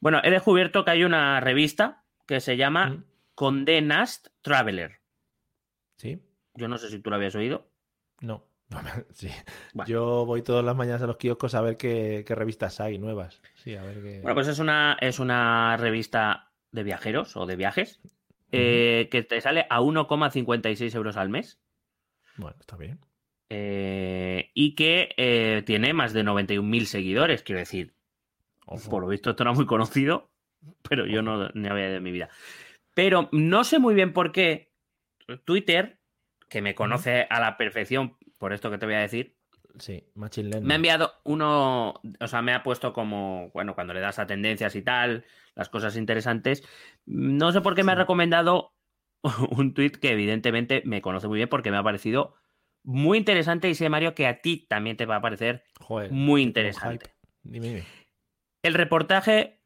Bueno, he descubierto que hay una revista que se llama Mm. Condé Nast Traveler. ¿Sí? Yo no sé si tú lo habías oído. No. Sí. Bueno. Yo voy todas las mañanas a los kioscos a ver qué, qué revistas hay nuevas. Sí, a ver qué. Bueno, pues es una, es una revista de viajeros o de viajes eh, que te sale a 1,56 euros al mes. Bueno, está bien. eh, y que eh, tiene más de 91.000 seguidores. Quiero decir, Ojo. por lo visto esto era muy conocido, pero yo no ni había ido en mi vida. Pero no sé muy bien por qué Twitter, que me conoce a la perfección por esto que te voy a decir, Sí, Machine me ha enviado uno, o sea, me ha puesto como, bueno, cuando le das a tendencias y tal, las cosas interesantes. No sé por qué me ha recomendado un tweet que evidentemente me conoce muy bien porque me ha parecido muy interesante y sé, Mario, que a ti también te va a parecer Joder, muy interesante. Dime, dime. El reportaje,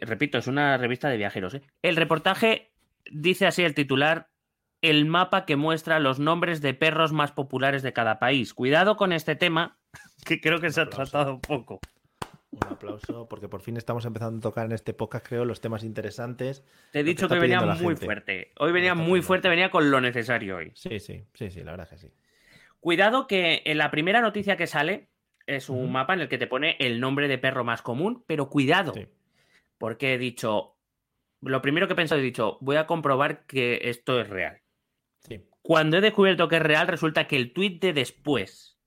repito, es una revista de viajeros. ¿eh? El reportaje dice así el titular: el mapa que muestra los nombres de perros más populares de cada país. Cuidado con este tema, que creo que se ha tratado poco. Un aplauso, porque por fin estamos empezando a tocar en este podcast, creo, los temas interesantes. Te he que dicho que venía muy gente. fuerte. Hoy venía muy pidiendo fuerte, venía con lo necesario hoy. Sí, sí, sí, sí, la verdad que sí. Cuidado que en la primera noticia que sale es un mapa en el que te pone el nombre de perro más común, pero cuidado, Sí. porque he dicho, lo primero que he pensado he dicho, voy a comprobar que esto es real. sí. Cuando he descubierto que es real, resulta que el tweet de después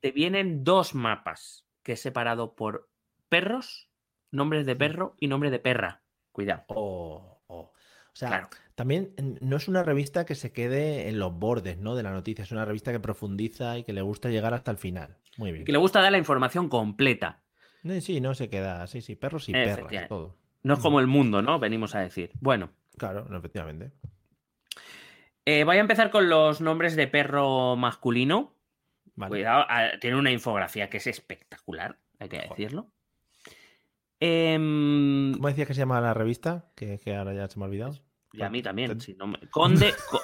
te vienen dos mapas que he separado por perros, nombres de perro y nombre de perra. Cuidado. Oh. O sea, Claro. también mm, no es una revista que se quede en los bordes, ¿no? De la noticia. Es una revista que profundiza y que le gusta llegar hasta el final. Muy bien. Que le gusta dar la información completa. Sí, no se queda. Sí, sí, perros y perras, todo. No es como el mundo, ¿no? Venimos a decir. Bueno, Claro, no, efectivamente. eh, voy a empezar con los nombres de perro masculino. Vale. Cuidado, ah, tiene una infografía que es espectacular, hay que decirlo. Em, ¿Cómo decías que se llama la revista? Que, que ahora ya se me ha olvidado. Y a mí también. Si no me- Conde. co-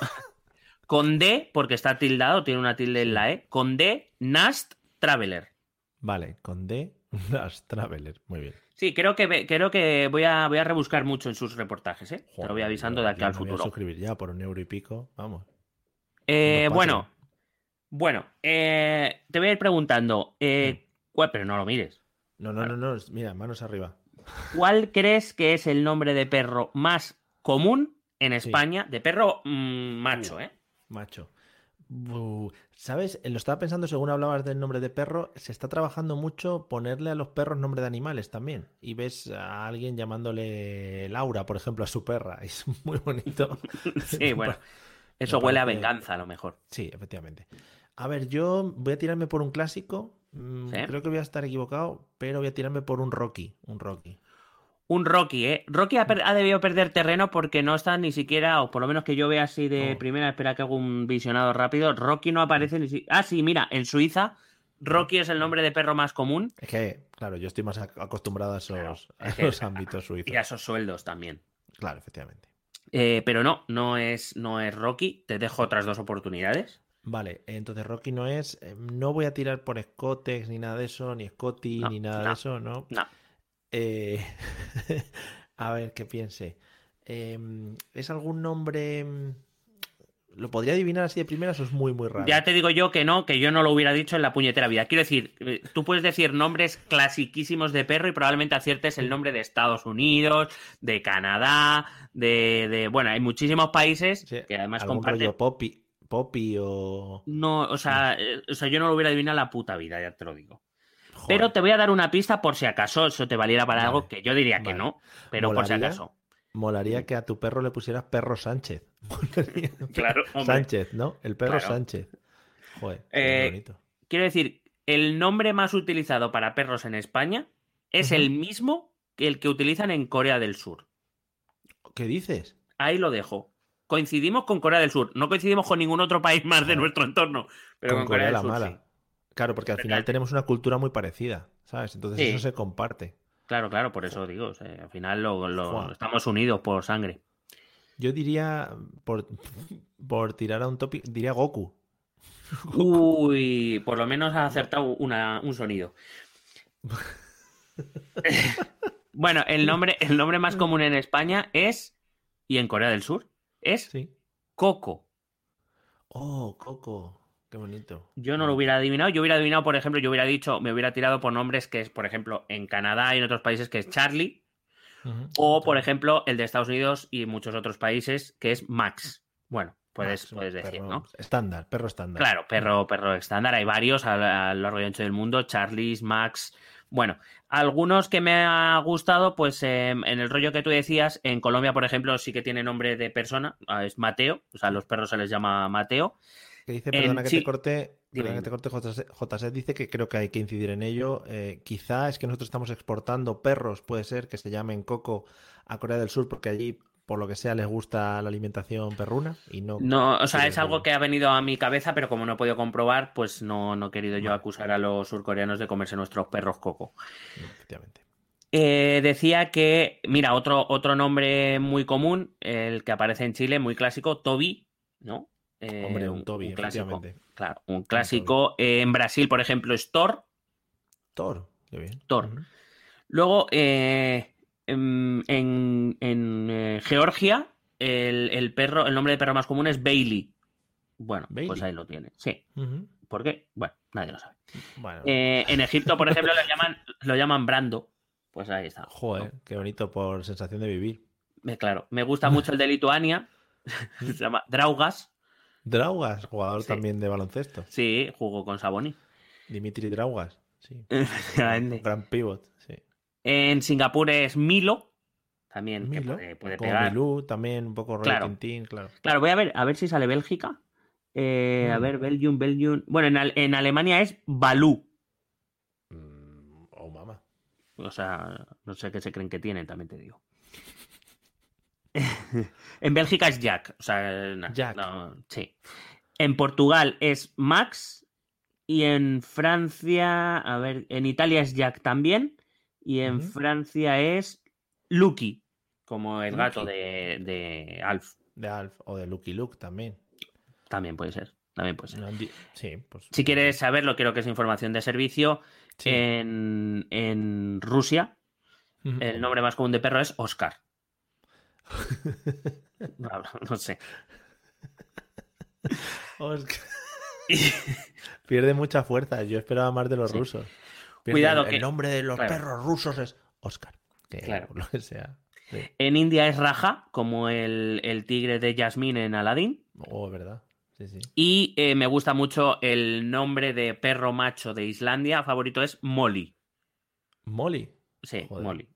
Conde, porque está tildado, tiene una tilde en la E. Conde Nast Traveler. Vale, con D, las Traveler. Muy bien. Sí, creo que, creo que voy, a, voy a rebuscar mucho en sus reportajes, ¿eh? Te lo voy avisando de aquí al me voy a futuro. suscribir ya por un euro y pico. Vamos. Eh, No bueno, bueno, eh, te voy a ir preguntando, eh, ¿cuál- pero no lo mires. No, no, no, no. Mira, manos arriba. ¿Cuál crees que es el nombre de perro más común en Sí. España? De perro mm, macho, ¿eh? Macho. ¿Sabes? Lo estaba pensando según hablabas del nombre de perro. Se está trabajando mucho ponerle a los perros nombre de animales también. Y ves a alguien llamándole Laura, por ejemplo, a su perra. Es muy bonito. Sí, bueno. Eso huele a venganza a lo mejor. Sí, efectivamente. A ver, yo voy a tirarme por un clásico. Mm, ¿Sí? Creo que voy a estar equivocado, pero voy a tirarme por un Rocky. Un Rocky. Un Rocky, ¿eh? Rocky ha, debido perder terreno porque no está ni siquiera, o por lo menos que yo vea así de primera, espera que haga un visionado rápido. Rocky no aparece ni si... Ah, sí, mira, en Suiza, Rocky es el nombre de perro más común Es que, claro, yo estoy más ac- acostumbrado a esos, Claro, a es que- esos ámbitos suizos. y a esos sueldos también. Claro, efectivamente. Eh, pero no, no es, no es Rocky. Te dejo otras dos oportunidades. Vale, entonces Rocky no es. eh, No voy a tirar por Scotex ni nada de eso, ni Scotty, No, ni nada no, de eso, ¿no? No. Eh, a ver, qué piense. Em, ¿Es algún nombre. mm, ¿Lo podría adivinar así de primeras o es muy, muy raro? Ya te digo yo que no, que yo no lo hubiera dicho en la puñetera vida. Quiero decir, eh, tú puedes decir nombres clasiquísimos de perro y probablemente aciertes el nombre de Estados Unidos, de Canadá, de, de- bueno, hay muchísimos países Sí, que además comparten. Poppy, Poppy o. No, o sea, eh, o sea, yo no lo hubiera adivinado la puta vida, ya te lo digo. Joder, Pero te voy a dar una pista por si acaso eso te valiera para Vale, algo que yo diría que no, pero por si acaso. Molaría que a tu perro le pusieras perro Sánchez. Claro, hombre. Sánchez, ¿no? El perro Claro. Sánchez. Joder, Eh, bonito. Quiero decir, el nombre más utilizado para perros en España es el mismo que el que utilizan en Corea del Sur. ¿Qué dices? Ahí lo dejo. Coincidimos con Corea del Sur. No coincidimos con ningún otro país más de nuestro entorno. Pero con, Con Corea Corea, del la Sur, mala. sí. Claro, porque al final claro. tenemos una cultura muy parecida, ¿sabes? Entonces Sí. eso se comparte. Claro, claro, por eso digo. o sea, al final lo, estamos unidos por sangre. Yo diría, por, por tirar a un topic, diría Goku. Uy, por lo menos ha acertado una- un sonido. bueno, el nombre, el nombre más común en España es, y en Corea del Sur, es Sí. Coco. Oh, Coco. Qué bonito. Yo no lo hubiera adivinado. Yo hubiera adivinado, por ejemplo, yo hubiera dicho, me hubiera tirado por nombres que es, por ejemplo, en Canadá y en otros países que es Charlie, o por ejemplo, el de Estados Unidos y muchos otros países que es Max. Bueno, puedes, Max, puedes decir, perro ¿no? Estándar, perro estándar. Claro, perro, perro estándar. Hay varios a, lo largo y ancho del mundo. Charlies, Max. Bueno, algunos que me ha gustado, pues eh, en el rollo que tú decías, en Colombia, por ejemplo, sí que tiene nombre de persona, ah, es Mateo, o sea, a los perros se les llama Mateo. Que dice, En perdona que te corte, Dime, perdona que te corte, JC, JC dice que creo que hay que incidir en ello. Eh, quizá es que nosotros estamos exportando perros, puede ser, que se llamen Coco a Corea del Sur, porque allí, por lo que sea, les gusta la alimentación perruna y no. No, o sea, es algo que ha venido a mi cabeza, pero como no he podido comprobar, pues no, no he querido yo acusar a los surcoreanos de comerse nuestros perros coco. Efectivamente. Eh, decía que, mira, otro, otro nombre muy común, el que aparece en Chile, muy clásico, Toby, ¿no? Eh, Hombre, un Toby, clásico. efectivamente. Claro, un clásico. Eh, en Brasil, por ejemplo, es Thor. Thor, qué bien. Thor. Luego, eh, en, en- en, eh, Georgia, el, el perro, el nombre de perro más común es Bailey. Bueno, pues ahí lo tiene. Sí. Ujú. ¿Por qué? Bueno, nadie lo sabe. Bueno, Eh, en Egipto, por ejemplo, lo llaman, lo llaman Brando. Pues ahí está. joder, qué bonito por sensación de vivir. Claro, me gusta mucho el de Lituania. Se llama Draugas. Draugas, jugador Sí. también de baloncesto. Sí, jugó con Saboni. Dimitri Draugas, sí. Gran pivot, sí. En Singapur es Milo. También que Milo, puede, puede pegar. Milú, también un poco Claro. Tintín, claro. Claro, voy a ver, a ver si sale Bélgica. Eh, A Mm. ver, Belgium, Belgium. Bueno, en, Ale- en Alemania es Balú. Mm, oh, mamá. O sea, no sé qué se creen que tienen, también te digo. en Bélgica es Jack. O sea, Jack. no, sí. En Portugal es Max. Y en Francia, a ver, en Italia es Jack también. Y en. Francia es Lucky, como el gato de, de Alf. De Alf o de Lucky Luke también. También puede ser. También puede ser. No, Sí, pues. Si quieres saberlo, creo que es información de servicio. Sí. En, en Rusia, el nombre más común de perro es Oscar. No, no sé. Oscar. Pierde mucha fuerza. Yo esperaba más de los Sí. rusos. Pierde- Cuidado el, que- el nombre de los claro. perros rusos es Oscar. Que Claro. por lo que sea. Sí. En India es Raja, como el, el tigre de Yasmín en Aladdin. Oh, verdad. Sí, sí. Y eh, me gusta mucho el nombre de perro macho de Islandia. Favorito es Molly. Molly. Sí, Joder. Molly.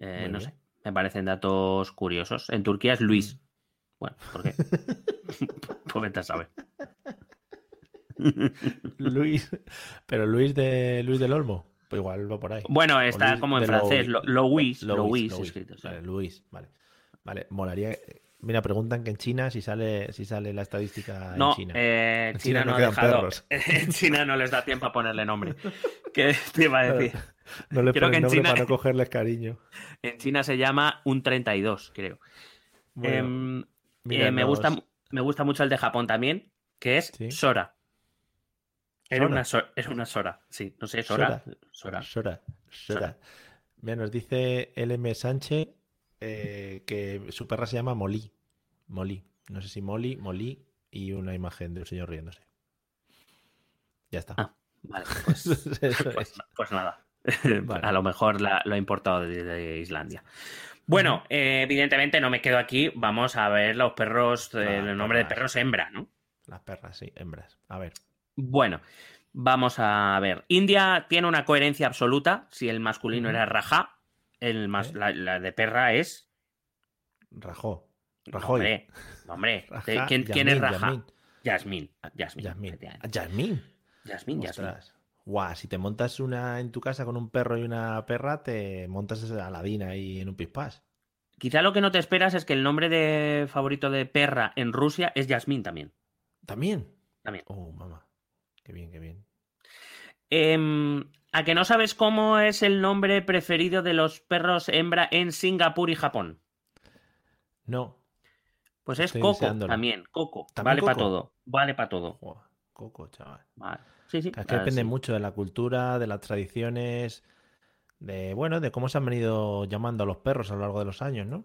Eh, no bien. sé. Me parecen datos curiosos. En Turquía es Luis. Mm. Bueno, ¿por qué? Pues vete a saber. Luis. Pero Luis de Luis del Olmo. Pues igual va por ahí. Bueno, está Luis como en francés. Lo, Louis. Louis, Louis, Louis. escrito. Vale, Luis, vale. Vale, molaría. Mira, preguntan que en China si sale, si sale la estadística No, en China. eh, En China, China no no ha dejado. perros. En China no les da tiempo a ponerle nombre. ¿Qué te iba a decir? no le creo que ponen en nombre China- para no cogerles cariño. En China se llama un 32, creo. Bueno, Em, eh, me, gusta, me gusta mucho el de Japón también, que es Sí. Sora. Era Sora. una, so- era una Sora, sí. No sé, Sora. Sora. Sora. Sora, Sora. Mira, nos dice LM Sánchez eh, que su perra se llama Molly. Molly. No sé si Molly, Molly y una imagen de un señor riéndose. Ya está. Ah, Vale, pues, pues, es. pues nada. Vale. A lo mejor la- lo ha importado desde Islandia. Bueno, eh, evidentemente no me quedo aquí. Vamos a ver los perros, eh, el nombre de perros hembra, ¿no? Las perras, sí, hembras. A ver. Bueno, vamos a ver. India tiene una coherencia absoluta. Si el masculino era Raja, el mas- ¿Eh? la, la de perra es. Rajó. Rajoy. Hombre, hombre. Raja, ¿Quién, quién es Raja? Yasmín. Yasmín. Yasmín. Yasmín. efectivamente. Ah, Yasmín. Yasmín, Yasmín. Guau, si te montas una en tu casa con un perro y una perra, te montas a Aladín ahí en un pispás. Quizá lo que no te esperas es que el nombre de favorito de perra en Rusia es Yasmín también. ¿También? También. Oh, mamá. Qué bien, qué bien. Em, ¿A que no sabes cómo es el nombre preferido de los perros hembra en Singapur y Japón? No. Pues es Estoy Coco deseándolo. también. Coco. ¿También Vale para todo. Vale para todo. Coco, chaval. Vale. Sí, sí. Es que ah, depende sí. mucho de la cultura, de las tradiciones, de bueno, de cómo se han venido llamando a los perros a lo largo de los años, ¿no?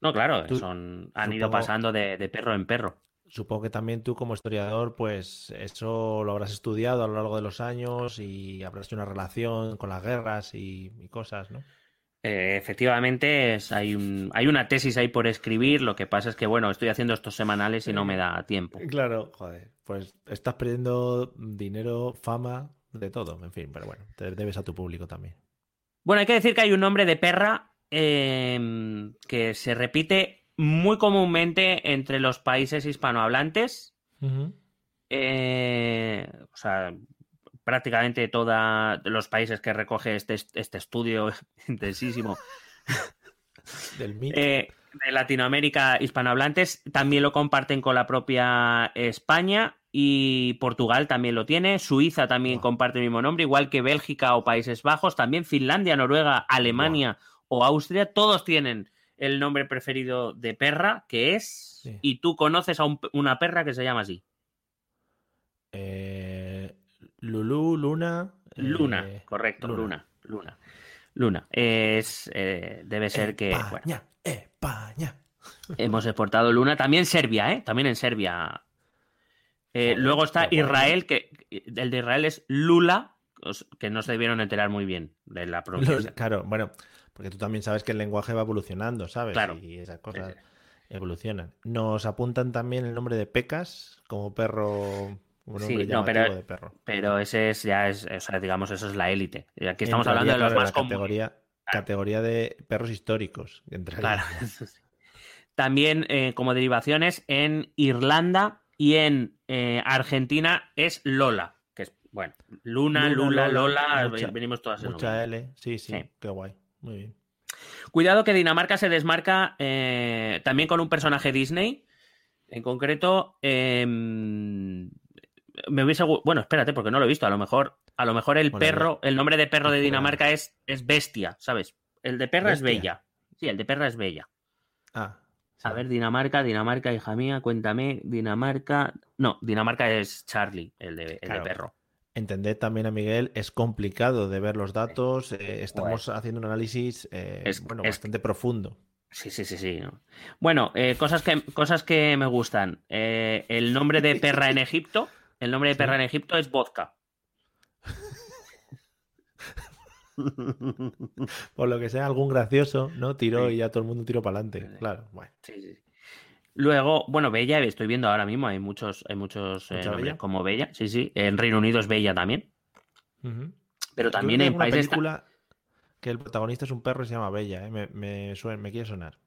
No, claro, Tú- son, han ido pasando de, de perro en perro. Supongo que también tú como historiador, pues eso lo habrás estudiado a lo largo de los años y habrás hecho una relación con las guerras y, y cosas, ¿no? Eh, efectivamente, es- hay, un, hay una tesis ahí por escribir. Lo que pasa es que, bueno, estoy haciendo estos semanales y no me da tiempo. Claro, joder, pues estás perdiendo dinero, fama, de todo, en fin, pero bueno, te debes a tu público también. Bueno, hay que decir que hay un nombre de perra eh, que se repite muy comúnmente entre los países hispanohablantes. Eh, o sea, prácticamente todos los países que recoge este, este estudio intensísimo Del eh, de Latinoamérica hispanohablantes también lo comparten con la propia España y Portugal también lo tiene, Suiza también comparte el mismo nombre, igual que Bélgica o Países Bajos, también Finlandia, Noruega, Alemania o Austria, todos tienen el nombre preferido de perra, que es, Sí. y tú conoces a un- una perra que se llama así. Eh, Lulú, Luna. Luna, eh, correcto, Luna. Luna, Luna. Luna. Es, eh, debe ser que bueno, España, España. hemos exportado Luna. También Serbia, ¿eh? También en Serbia. Joder, luego está Israel, que el de Israel es Lula, que no se debieron enterar muy bien de la pronunciación. claro, bueno, porque tú también sabes que el lenguaje va evolucionando, ¿sabes? Claro. Y esas cosas Sí, evolucionan. Nos apuntan también el nombre de Pecas como perro, un Sí, no, pero- de perro. Pero ese es ya es, o sea, digamos, eso es la élite. Aquí estamos hablando de los claro, más la comunes. categoría, de perros históricos. Claro, eso sí. También eh, como derivaciones en Irlanda y en eh, Argentina es Lola, que es, bueno, Luna, Luna, Lula, Lola, Lola, mucha- venimos todas en Mucha. L, sí, sí, Sí. qué guay. Muy bien. Cuidado que Dinamarca se desmarca eh, también con un personaje Disney. En concreto, eh, me hubiese bueno, espérate, porque no lo he visto. A lo mejor, a lo mejor el Bueno, perro, el nombre de perro de. Dinamarca es, es bestia, ¿sabes? El de perra es bella. Sí, el de perra es bella. Ah, sí. A ver, Dinamarca, Dinamarca, hija mía, cuéntame, Dinamarca. No, Dinamarca es Charlie, el de, el de perro. Entended también a Miguel, es complicado de ver los datos. eh, estamos haciendo un análisis eh, Es- bueno, es- bastante profundo. Sí, sí, sí, sí. ¿no? Bueno, eh, cosas, que, cosas que me gustan. El nombre de perra en Egipto. El nombre de perra en Egipto es vodka. Por lo que sea, algún gracioso, ¿no? Tiró Sí. y ya todo el mundo tiró para adelante. Claro, bueno. Sí, sí. Luego, bueno, Bella, estoy viendo ahora mismo, hay muchos, hay muchos eh, ¿Mucha nombres Bella? como Bella. Sí, sí. En Reino Unido es Bella también. Pero también en hay una países. película que el protagonista es un perro y se llama Bella, ¿eh? me, me, suena- me quiere sonar.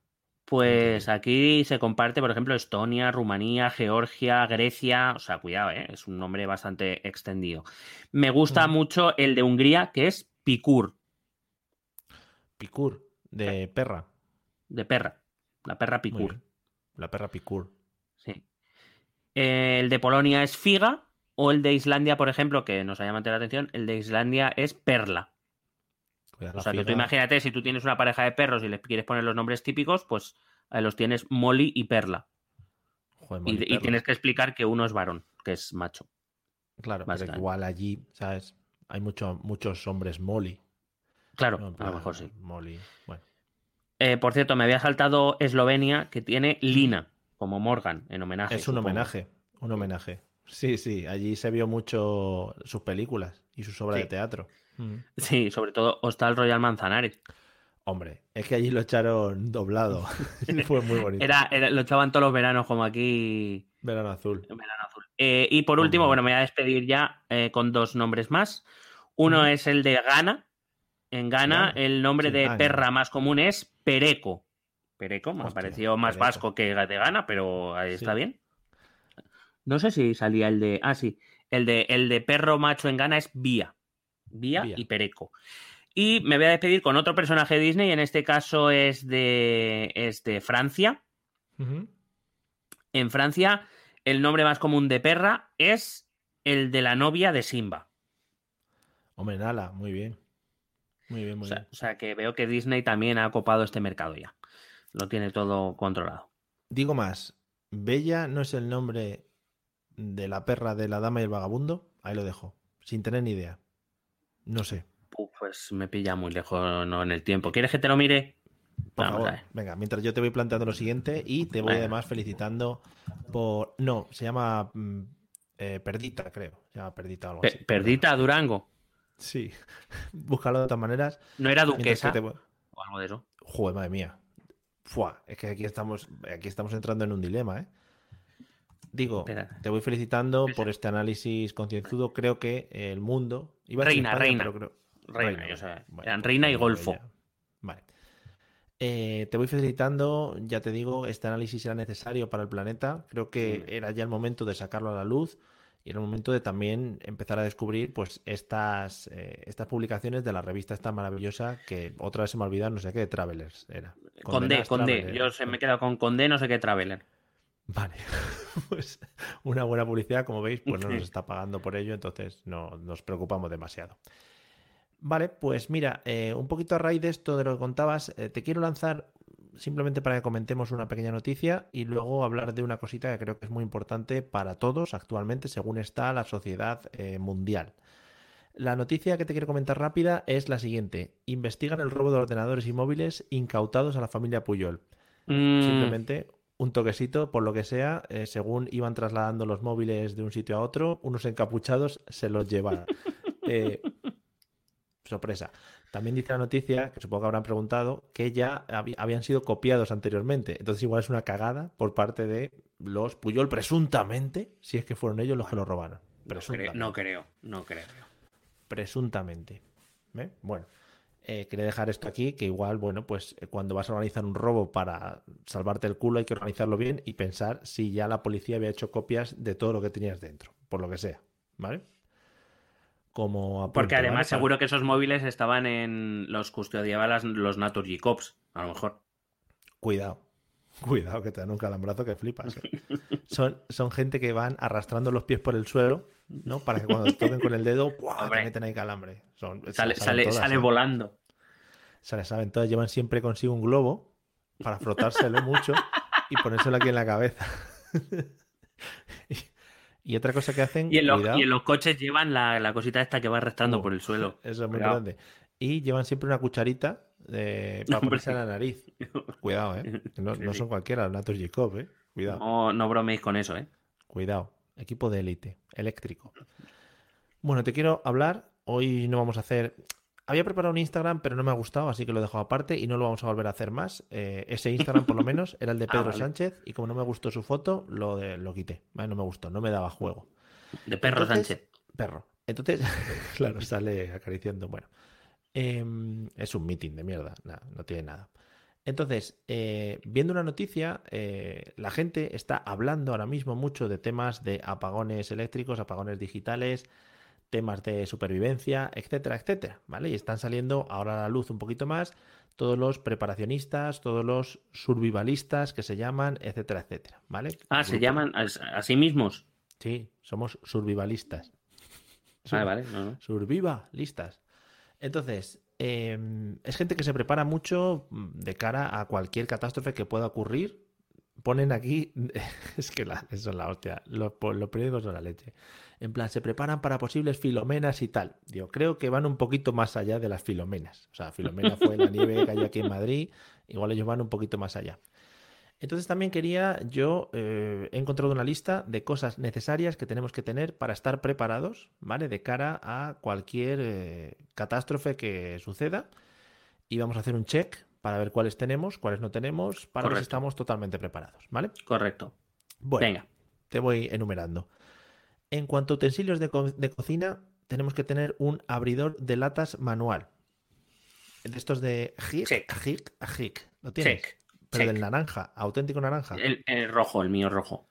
Pues aquí se comparte, por ejemplo, Estonia, Rumanía, Georgia, Grecia. O sea, cuidado, ¿eh? es un nombre bastante extendido. Me gusta mucho el de Hungría, que es Pikur, Picur, de perra. de perra. La perra bien. La perra Picur. Sí. Eh, El de Polonia es Figa. O el de Islandia, por ejemplo, que nos ha llamado la atención, el de Islandia es Perla. Cuidado, O sea, que tú imagínate, si tú tienes una pareja de perros y les quieres poner los nombres típicos, pues ahí los tienes Molly y Perla. Joder, Y, Molly y Perla. tienes que explicar que uno es varón, que es macho. Claro, pero igual allí, ¿sabes? Hay mucho, muchos hombres Molly. Claro, a lo mejor sí. Molly. Bueno, Eh, por cierto, me había saltado Eslovenia, que tiene Lina, como Morgan, en homenaje. es un supongo. homenaje. Un homenaje. Sí, sí, allí se vio mucho sus películas y sus obras Sí. de teatro. Mm. Sí, sobre todo Hostal Royal Manzanares. Hombre, es que allí lo echaron doblado. Fue muy bonito. Era, era- lo echaban todos los veranos, como aquí Verano azul. verano azul. Eh, y por último, Hombre. bueno, me voy a despedir ya eh, con dos nombres más. Uno es el de Ghana. En Ghana, el nombre Sí, de Ghana. perra más común es Pereco. Pereco, me ha parecido más Pereco. vasco que de Ghana, pero ahí está Sí. bien. No sé si salía el de. Ah, sí. El de, el de perro macho en Ghana es Vía. Vía, Vía. y Pereco. Y me voy a despedir con otro personaje de Disney. En este caso es de, es de Francia. En Francia, el nombre más común de perra es el de la novia de Simba. Hombre, Nala, muy bien. Muy bien, O muy sea, bien. o sea que veo que Disney también ha copado este mercado ya. Lo tiene todo controlado. Digo más, Bella no es el nombre de la perra de la dama y el vagabundo. Ahí lo dejo, sin tener ni idea. No sé. Pues me pilla muy lejos no en el tiempo. ¿Quieres que te lo mire? Por Vamos favor, a ver. venga, mientras yo te voy planteando lo siguiente y te voy Venga. además felicitando por... No, se llama mm, eh, Perdita, creo. Se llama Perdita o algo Pe- así. Perdita Durango. Sí. Búscalo de todas maneras. ¿No era duquesa? te O algo de eso. Joder, madre mía. Fua, es que aquí estamos, aquí estamos entrando en un dilema, ¿eh? Digo, Espera. te voy felicitando por este análisis concienzudo. Creo que el mundo. Iba a Reina, España, reina. pero creo- Reina, yo sé. Bueno, Eran reina y golfo. Vale. Eh, te voy felicitando, ya te digo, este análisis era necesario para el planeta. Creo que Sí. era ya el momento de sacarlo a la luz y era el momento de también empezar a descubrir pues estas, eh, estas publicaciones de la revista esta maravillosa que otra vez se me ha olvidado, no sé qué, de Travelers era. Condé, Condé. Yo se me he quedado con Condé, no sé qué Traveler. Vale, pues una buena publicidad, como veis, pues no nos está pagando por ello, entonces no nos preocupamos demasiado. Vale, pues mira, eh, un poquito a raíz de esto de lo que contabas, eh, te quiero lanzar simplemente para que comentemos una pequeña noticia y luego hablar de una cosita que creo que es muy importante para todos actualmente, según está la sociedad eh, mundial. La noticia que te quiero comentar rápida es la siguiente. Investigan el robo de ordenadores y móviles incautados a la familia Puyol. Mm, Simplemente un toquecito, por lo que sea, eh, según iban trasladando los móviles de un sitio a otro, unos encapuchados se los llevaron. Eh, sorpresa. También dice la noticia, que supongo que habrán preguntado, que ya habían sido copiados anteriormente. Entonces igual es una cagada por parte de los Puyol, presuntamente, si es que fueron ellos los que lo robaron. no, creo, no creo, no creo. Presuntamente. ¿Eh? Bueno, eh, quería dejar esto aquí, que igual, bueno, pues eh, cuando vas a organizar un robo para salvarte el culo hay que organizarlo bien y pensar si ya la policía había hecho copias de todo lo que tenías dentro, por lo que sea, ¿vale? Como apunte, Porque ¿vale? además Para- seguro que esos móviles estaban en los custodiaban las- los Naturgy Cops, a lo mejor. Cuidado. Cuidado, que te dan un calambrazo que flipas. ¿eh? Son, son gente que van arrastrando los pies por el suelo, ¿no? Para que cuando toquen con el dedo, ¡buah! te meten ahí calambre. Son, Sale, sale, todas, sale ¿eh? volando. Se saben todas, llevan siempre consigo un globo para frotárselo mucho y ponérselo aquí en la cabeza. y, y otra cosa que hacen, Y en, los, cuidado, y en los coches llevan la, la cosita esta que va arrastrando Uh, por el suelo. eso es muy Cuidado. grande. Y llevan siempre una cucharita eh, para ponerse en la nariz. Cuidado, ¿eh? No, no son cualquiera, los Natos Jacob, ¿eh? Cuidado. No, no bromeéis con eso, ¿eh? Cuidado, equipo de élite, eléctrico. Bueno, te quiero hablar. Hoy no vamos a hacer Había preparado un Instagram, pero no me ha gustado, así que lo he dejado aparte y no lo vamos a volver a hacer más. Eh, ese Instagram, por lo menos, era el de Ah, Pedro vale. Sánchez y como no me gustó su foto, lo, de- lo quité. Vale, No me gustó, no me daba juego. De perro Entonces- Sánchez. Perro. Entonces, claro, sale acariciando. Bueno, Em, es un meeting de mierda, no tiene nada. Entonces, eh, viendo una noticia, eh, la gente está hablando ahora mismo mucho de temas de apagones eléctricos, apagones digitales, temas de supervivencia, etcétera, etcétera, ¿vale? Y están saliendo ahora a la luz un poquito más todos los preparacionistas, todos los survivalistas que se llaman, etcétera, etcétera, ¿vale? Ah, se llaman a, a sí mismos. Sí, somos survivalistas. Vale, vale. No, no. Surviva, listas. Entonces, eh, es gente que se prepara mucho mm, de cara a cualquier catástrofe que pueda ocurrir. Ponen aquí, es que la, eso es la hostia, los, los periódicos son la leche. En plan, se preparan para posibles filomenas y tal. Yo creo que van un poquito más allá de las filomenas. O sea, filomena fue la nieve que cayó aquí en Madrid, igual ellos van un poquito más allá. Entonces también quería, yo eh, he encontrado una lista de cosas necesarias que tenemos que tener para estar preparados, ¿vale? De cara a cualquier eh, catástrofe que suceda. Y vamos a hacer un check para ver cuáles tenemos, cuáles no tenemos, para ver si estamos totalmente preparados, ¿vale? Correcto. Bueno, Venga. te voy enumerando. En cuanto a utensilios de, co- de cocina, tenemos que tener un abridor de latas manual. De estos de Jik, Check. Jik. ¿Lo tienes? Check. Pero check. del naranja, auténtico naranja. El, el rojo, el mío rojo.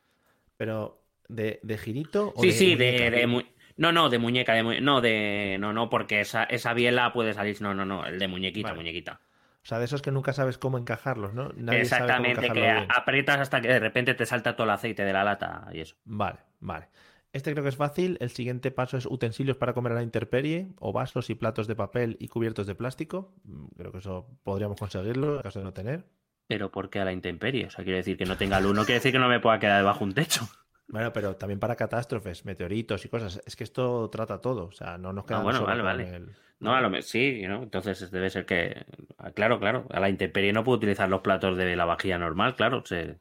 Pero de, de girito o Sí, de sí, de, de mu- No, no, de muñeca, de mu- no, de. No, no, porque esa, esa biela puede salir. No, no, no, el de muñequita, Vale. muñequita. O sea, de esos que nunca sabes cómo encajarlos, ¿no? Nadie sabe cómo Exactamente, que bien. aprietas hasta que de repente te salta todo el aceite de la lata y eso. Vale, vale. Este creo que es fácil. El siguiente paso es utensilios para comer a la intemperie, o vasos y platos de papel y cubiertos de plástico. Mm, Creo que eso podríamos conseguirlo en caso de no tener. Pero ¿por qué a la intemperie? O sea, quiere decir que no tenga luz, no quiere decir que no me pueda quedar debajo un techo. Bueno, pero también para catástrofes, meteoritos y cosas. Es que esto trata todo. O sea, no nos queda Ah, bueno, vale, vale. el- No, a lo mejor sí, ¿no? Entonces debe ser que. ah, Claro, claro. A la intemperie no puedo utilizar los platos de la vajilla normal, claro. Se,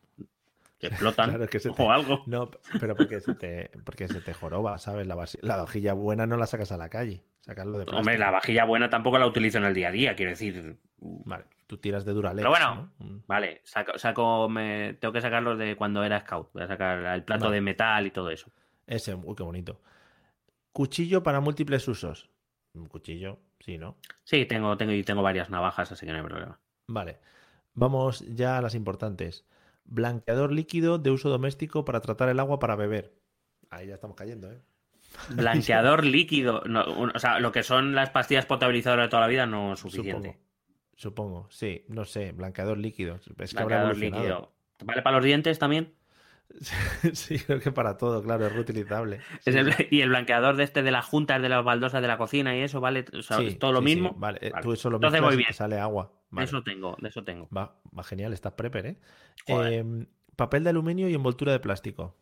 se explotan Claro, es que se te- o algo. No, pero porque se te, porque se te joroba, ¿sabes? La, vasi- la vajilla buena no la sacas a la calle. Sacarlo de plástico. Hombre, la vajilla buena tampoco la utilizo en el día a día, quiero decir. Vale, tú tiras de Duralex. Pero bueno, ¿no? Vale, saco, saco me, tengo que sacarlos de cuando era scout. Voy a sacar el plato Vale. de metal y todo eso. Ese, uy, qué bonito. Cuchillo para múltiples usos. Un cuchillo, sí, ¿no? Sí, tengo, tengo, y tengo varias navajas, así que no hay problema. Vale. Vamos ya a las importantes. Blanqueador líquido de uso doméstico para tratar el agua para beber. Ahí ya estamos cayendo, ¿eh? Blanqueador líquido. no, o sea, lo que son las pastillas potabilizadoras de toda la vida no es suficiente. Supongo. Supongo, sí, no sé, blanqueador líquido. Es que habrá líquido. ¿Vale para los dientes también? sí, creo que para todo, claro, es reutilizable. Sí, el- y el blanqueador de este de las juntas de las baldosas de la cocina y eso, ¿vale? O sea, Sí, ¿es todo lo sí, sí, mismo? Vale, eh, Vale. tú eso lo Entonces voy bien. te sale agua. De eso tengo, de eso tengo. Va, va genial, estás prepper, ¿eh? Em, papel de aluminio y envoltura de plástico.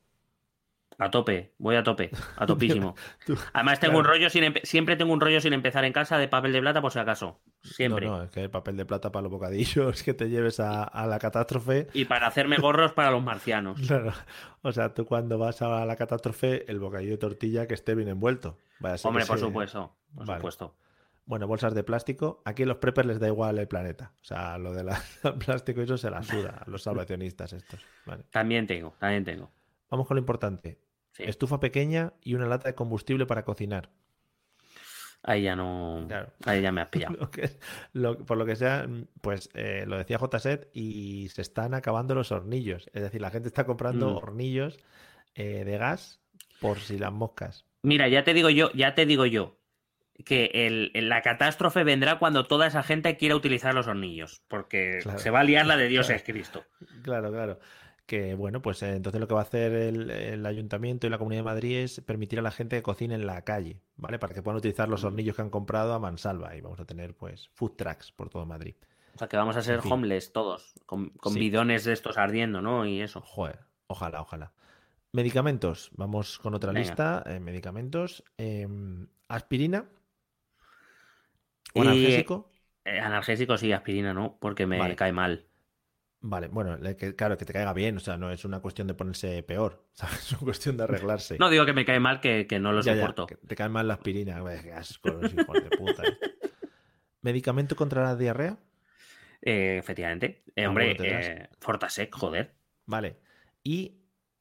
A tope, voy a tope, a topísimo. Tú- Además tengo claro. un rollo sin siempre tengo un rollo sin empezar en casa de papel de plata por si acaso. Siempre. No, no, es que el papel de plata para los bocadillos que te lleves a, a la catástrofe. Y para hacerme gorros para los marcianos. Claro. O sea, tú cuando vas a la catástrofe, el bocadillo de tortilla que esté bien envuelto. Vaya a ser Hombre, por se- supuesto, por Vale. supuesto. Bueno, bolsas de plástico. Aquí a los preppers les da igual el planeta. O sea, lo del plástico, eso se la suda a los salvacionistas estos. Vale. También tengo, también tengo. Vamos con lo importante. Sí. Estufa pequeña y una lata de combustible para cocinar. Ahí ya no. Claro. Ahí ya me has pillado. Lo que- lo- por lo que sea, pues eh, lo decía JSET y se están acabando los hornillos. Es decir, la gente está comprando Mm. hornillos eh, de gas por si las moscas. Mira, ya te digo yo, ya te digo yo. Que el, la catástrofe vendrá cuando toda esa gente quiera utilizar los hornillos. Porque Claro. se va a liar la de Dios Claro. es Cristo. Claro, claro. Que bueno, pues eh, entonces lo que va a hacer el, el ayuntamiento y la Comunidad de Madrid es permitir a la gente que cocine en la calle, ¿vale? Para que puedan utilizar los hornillos que han comprado a mansalva y vamos a tener pues food trucks por todo Madrid. O sea que vamos a ser En fin. homeless todos. Con, con Sí. bidones de estos ardiendo, ¿no? Y eso. Joder, ojalá, ojalá. Medicamentos, vamos con otra Venga. lista. eh, medicamentos. Em, aspirina. ¿O analgésico? Eh, analgésico sí, aspirina no, porque me Vale. cae mal. Vale, bueno, que- claro, que te caiga bien, o sea, no es una cuestión de ponerse peor, ¿sabes? Es una cuestión de arreglarse. No digo que me cae mal, que, que no lo Ya, ya, soporto. que te cae mal la aspirina. Qué asco, los hijos de puta. ¿Medicamento contra la diarrea? Eh, efectivamente. Eh, hombre, eh, Fortasec, joder. Vale. Y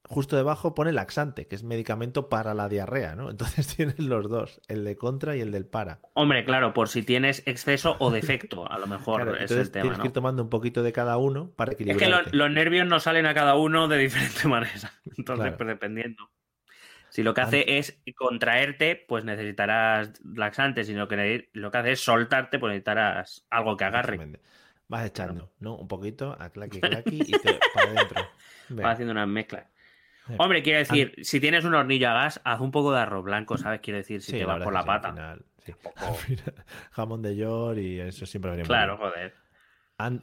justo debajo pone laxante, que es medicamento para la diarrea, ¿no? Entonces tienes los dos, el de contra y el del para. Hombre, claro, por si tienes exceso o defecto, a lo mejor Claro, es el tema, tienes ¿no? que ir tomando un poquito de cada uno para Es que lo- los nervios nos salen a cada uno de diferente manera. Entonces, Claro. pues dependiendo. Si lo que hace es contraerte, pues necesitarás laxante. Si lo que, lo que hace es soltarte, pues necesitarás algo que agarre. Vas echando, ¿no? Un poquito, a claqui claqui y te para adentro. Vas haciendo una mezcla. Hombre, quiero decir, si tienes un hornillo a gas, haz un poco de arroz blanco, ¿sabes? Quiero decir, si Sí, te vas por la sí, al pata. final, sí. Al final, jamón de york y eso siempre muy Claro, bien. joder.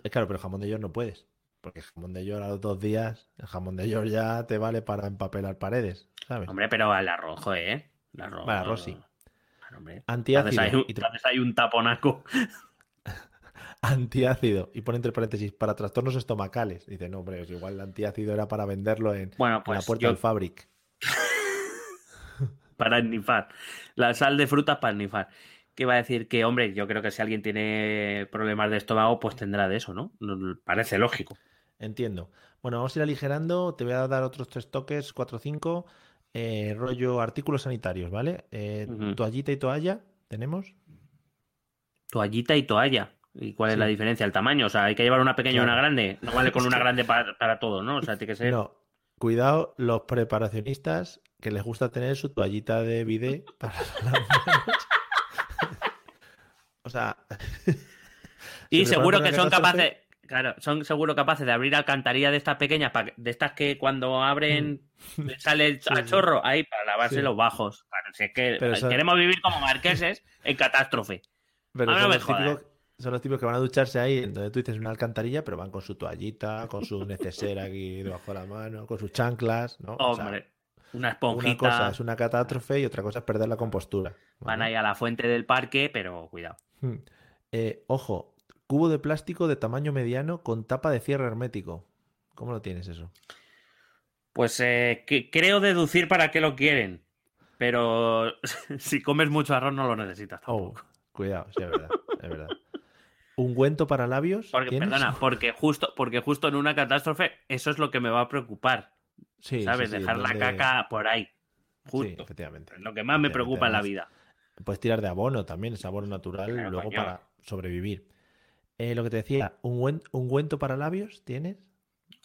Claro, pero jamón de york no puedes. Porque jamón de york a los dos días, el jamón de york ya te vale para empapelar paredes, ¿sabes? Hombre, pero al arroz, ¿eh? El arroz. Vale, arroz sí. Hombre. Antiácido. ahí un- y te tra- haces ahí un taponaco. antiácido. Y pone entre paréntesis, para trastornos estomacales. Dice, no, hombre, pues igual el antiácido era para venderlo en, Bueno, en pues la puerta yo- del Fabric. para esnifar. La sal de frutas para esnifar. Que iba a decir que, hombre, yo creo que si alguien tiene problemas de estómago, pues tendrá de eso, ¿no? Parece lógico. Entiendo. Bueno, vamos a ir aligerando. Te voy a dar otros tres toques, cuatro o cinco. Eh, rollo artículos sanitarios, ¿vale? Eh. Toallita y toalla, ¿tenemos? Toallita y toalla. ¿Y cuál es Sí. la diferencia? El tamaño. O sea, hay que llevar una pequeña y una grande. No vale con una grande para, para todo, ¿no? O sea, tiene que ser. No, cuidado los preparacionistas que les gusta tener su toallita de bidet para las manos. O sea, Y se seguro que son capaces. Claro, son seguro capaces de abrir alcantarillas de estas pequeñas, de estas que cuando abren sale el Mm. Sí, chorro ahí para lavarse Sí. los bajos. Claro, si es que Pero queremos vivir como marqueses en catástrofe. pero no me jodas. típicos, son los típicos que van a ducharse ahí, en donde tú dices una alcantarilla, pero van con su toallita, con su neceser aquí debajo de la mano, con sus chanclas, ¿no? O sea, Hombre, una una esponjita. cosa es una catástrofe y otra cosa es perder la compostura. Van ahí a la fuente del parque, pero cuidado. Hmm. Eh, ojo, cubo de plástico de tamaño mediano con tapa de cierre hermético. ¿Cómo lo tienes eso? Pues eh, que- creo deducir para qué lo quieren. Pero si comes mucho arroz no lo necesitas Oh, cuidado, sí, es verdad, es verdad. ¿Ungüento para labios? Porque, ¿tienes? perdona, porque justo, porque justo en una catástrofe eso es lo que me va a preocupar. Sí, sí, ¿Sabes? sí, Dejar la caca por ahí. Sí, Justo. efectivamente. Es lo que más me Efectivamente, preocupa en la vida. Puedes tirar de abono también, es abono natural, Claro, luego para sobrevivir. Eh, lo que te decía, ¿ungüen- ¿ungüento para labios tienes?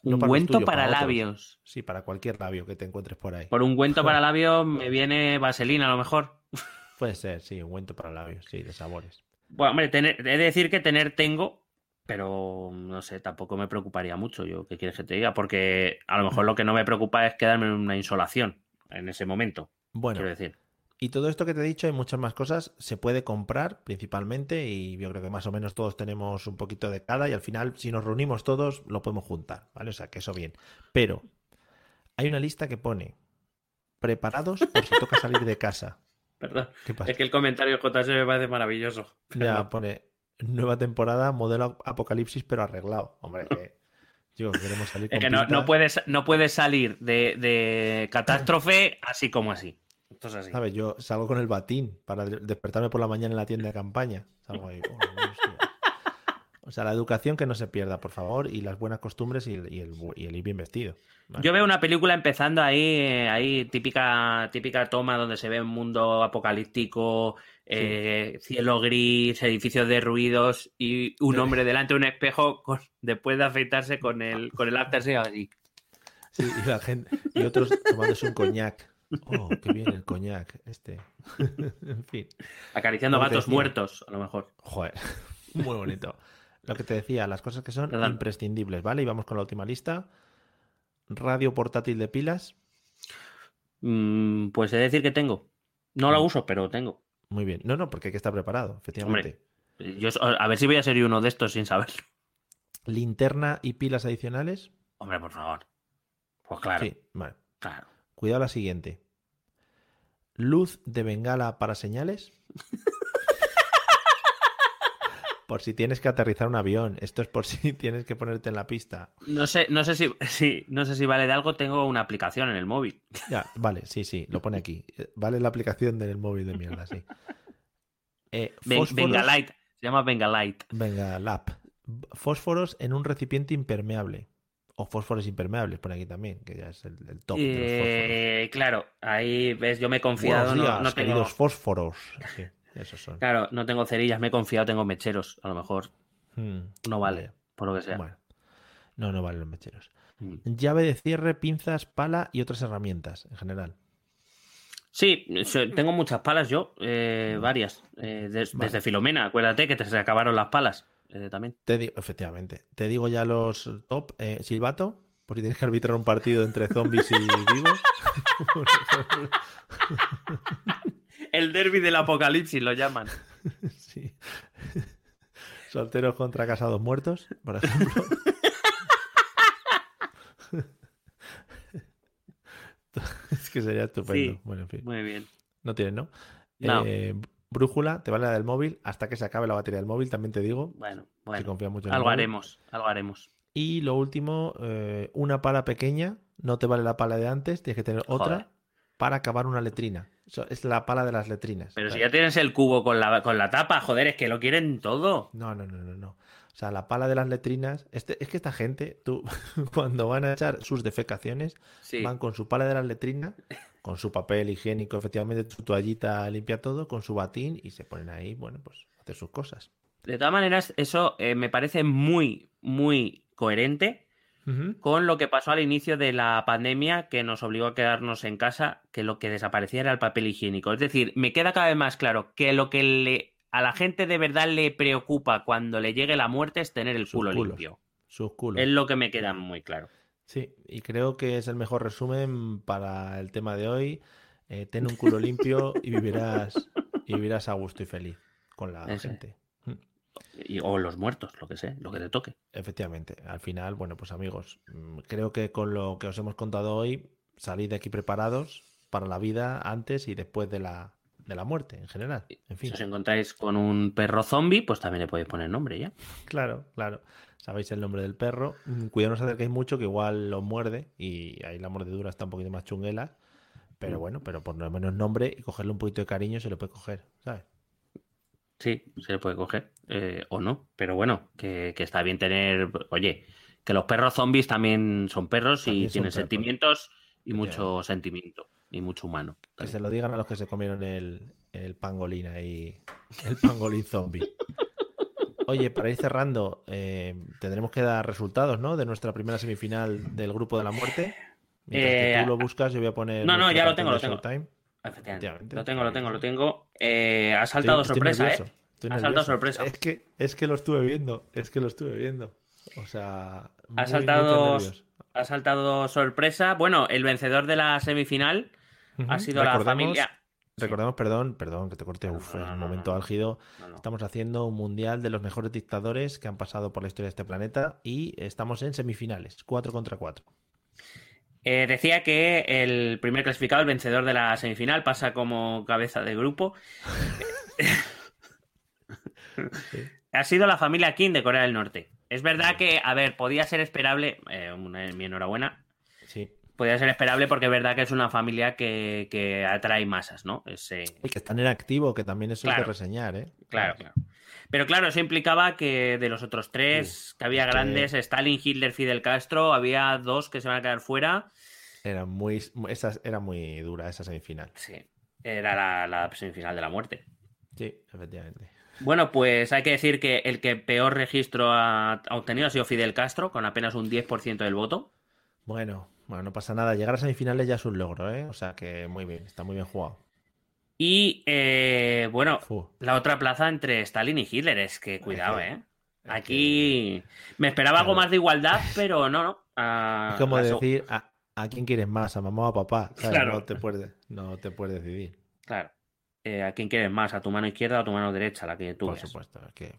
No para Ungüento para otros. labios. Sí, para cualquier labio que te encuentres por ahí. Por ungüento para labios me viene vaselina a lo mejor. Puede ser, sí, ungüento para labios, sí, de sabores. Bueno, hombre, tener, he de decir que tener tengo, pero no sé, tampoco me preocuparía mucho. Yo, ¿qué quieres que te diga? Porque a lo mejor lo que no me preocupa es quedarme en una insolación en ese momento. Bueno, Quiero decir. Y todo esto que te he dicho, hay muchas más cosas, se puede comprar principalmente y yo creo que más o menos todos tenemos un poquito de cada y al final si nos reunimos todos lo podemos juntar, ¿vale? O sea, que eso bien. Pero hay una lista que pone preparados por si toca salir de casa. Es que el comentario JS me parece maravilloso. Ya pone nueva temporada, modelo apocalipsis pero arreglado. Hombre, que que queremos salir Es con que no, no, puedes, no puedes salir de, de catástrofe así como así. Esto es así. ¿sabes? Yo salgo con el batín para de- despertarme por la mañana en la tienda de campaña. Salgo ahí, oh. O sea, la educación que no se pierda, por favor, y las buenas costumbres y el, y el bu- y el ir bien vestido. ¿vale? Yo veo una película empezando ahí, eh, ahí típica, típica toma donde se ve un mundo apocalíptico, eh, cielo gris, edificios derruidos y un hombre delante de un espejo con- después de afeitarse con el, con el aftershave así. Sí, y la gente, y otros tomándose un coñac. Oh, qué bien el coñac, este. en fin. Acariciando gatos decía. muertos, a lo mejor. Joder, muy bonito. Lo que te decía, las cosas que son Perdón. imprescindibles, ¿vale? Y vamos con la última lista. Radio portátil de pilas. Mm, pues he de decir que tengo. No la uso, pero tengo. Muy bien. No, no, porque hay que estar preparado, efectivamente. Yo, a ver si voy a ser uno de estos sin saberlo. Linterna y pilas adicionales. Hombre, por favor. Pues claro, Sí, vale. claro. Cuidado la siguiente. Luz de bengala para señales. por si tienes que aterrizar un avión. Esto es por si tienes que ponerte en la pista. No sé, no sé si, si- no sé si vale de algo, tengo una aplicación en el móvil. Ya, vale, sí, sí, lo pone aquí. Eh, Vale la aplicación del móvil de mierda, sí. Eh, fósforos- Venga Light. Se llama Venga Light. Venga, LAP. Fósforos en un recipiente impermeable. O fósforos impermeables, pone aquí también, que ya es el, el top de los fósforos. Eh, claro, ahí ves, yo me he confiado, Buenos no, días, no tengo, queridos fósforos. Sí, esos son. claro, no tengo cerillas, me he confiado, tengo mecheros, a lo mejor Hmm, no vale, por lo que sea. Bueno, no, no valen los mecheros. Mm. Llave de cierre, pinzas, pala y otras herramientas en general. Sí, tengo muchas palas yo, eh, varias, eh, des- desde Filomena, acuérdate que te se acabaron las palas eh, también. Te digo, efectivamente. Te digo ya los top. Eh, Silbato, por si tienes que arbitrar un partido entre zombies y vivos. El derby del apocalipsis lo llaman. Sí. Solteros contra casados muertos, por ejemplo. es que sería estupendo. Sí. Bueno, en fin. Muy bien. No tienes, ¿no? No. Eh, brújula, te vale la del móvil hasta que se acabe la batería del móvil, también te digo. Bueno, bueno. confía mucho en Algo haremos, algo haremos. Y lo último, eh, una pala pequeña, no te vale la pala de antes, tienes que tener otra para acabar una letrina. Es la pala de las letrinas. Pero si ya tienes el cubo con la, con la tapa, joder, es que lo quieren todo. No, no, no, no, no. O sea, la pala de las letrinas. Este, es que esta gente, tú, cuando van a echar sus defecaciones, Sí. van con su pala de las letrinas, con su papel higiénico, efectivamente, su toallita limpia todo, con su batín y se ponen ahí, bueno, pues hacer sus cosas. De todas maneras, eso eh, me parece muy, muy coherente con lo que pasó al inicio de la pandemia que nos obligó a quedarnos en casa, que lo que desaparecía era el papel higiénico. Es decir, me queda cada vez más claro que lo que le, a la gente de verdad le preocupa cuando le llegue la muerte es tener el Sus culo culos. limpio. Sus culos. Es lo que me queda muy claro. Sí, y creo que es el mejor resumen para el tema de hoy. Eh, ten un culo limpio y vivirás, y vivirás a gusto y feliz con la gente. Y- o los muertos, lo que sea, lo que te toque. Efectivamente, al final, bueno, pues amigos, mm, creo que con lo que os hemos contado hoy, salid de aquí preparados para la vida antes y después de la, de la muerte en general. En fin, Si os encontráis con un perro zombie, pues también le podéis poner nombre ya. claro, claro. Sabéis el nombre del perro. Mm, Cuidado, no os acerquéis mucho, que igual lo muerde y ahí la mordedura está un poquito más chunguela. Pero bueno, pero por lo menos nombre y cogerle un poquito de cariño se lo puede coger, ¿sabes? Sí, se le puede coger. eh, o no. Pero bueno, que, que está bien tener. Oye, que los perros zombies también son perros También y son tienen perros. sentimientos y mucho sentimiento. Y mucho humano. Que se lo digan a los que se comieron el, el pangolín ahí, el pangolín zombie. Oye, para ir cerrando, eh, tendremos que dar resultados, ¿no? De nuestra primera semifinal del grupo de la muerte. Mientras que Eh, tú lo buscas, yo voy a poner. no, no, ya lo tengo, lo tengo. Showtime. Efectivamente. Lo tengo, lo tengo, lo tengo. Eh, ha saltado Estoy- sorpresa, ¿eh? Ha saltado sorpresa. Es que, es que lo estuve viendo, es que lo estuve viendo. O sea, muy, Ha saltado, ha saltado sorpresa. Bueno, el vencedor de la semifinal ha sido la familia. Recordemos, perdón, perdón, que te corte, No, uf, no, es no, un momento álgido. Estamos haciendo un mundial de los mejores dictadores que han pasado por la historia de este planeta y estamos en semifinales, 4 contra 4. Eh, decía que el primer clasificado, el vencedor de la semifinal, pasa como cabeza de grupo. ha sido la familia Kim de Corea del Norte. Es verdad que, a ver, podía ser esperable, eh, mi enhorabuena, Sí. podía ser esperable porque es verdad que es una familia que, que atrae masas, ¿no? Ese, Y que están en activo, que también eso hay que reseñar, ¿eh? Claro, claro. Pero claro, eso implicaba que de los otros tres, que había que- grandes, Stalin, Hitler, Fidel Castro, había dos que se van a quedar fuera. Era muy, esa, era muy dura esa semifinal. Sí, era la, la semifinal de la muerte. Sí, efectivamente. Bueno, pues hay que decir que el que peor registro ha obtenido ha sido Fidel Castro, con apenas un 10% del voto. Bueno, bueno, no pasa nada. Llegar a semifinales ya es un logro, ¿eh? O sea que muy bien, está muy bien jugado. Y eh, bueno, la otra plaza entre Stalin y Hitler, es que cuidado, ¿eh? Aquí me esperaba algo más de igualdad, pero no, no. Ah, Es como decir, ¿a, a quién quieres más? ¿A mamá o a papá? ¿Sabes? Claro. No, te puedes, no te puedes decidir. Claro. Eh, ¿A quién quieres más? ¿A tu mano izquierda o a tu mano derecha? La que tú Por veas. supuesto. Es que.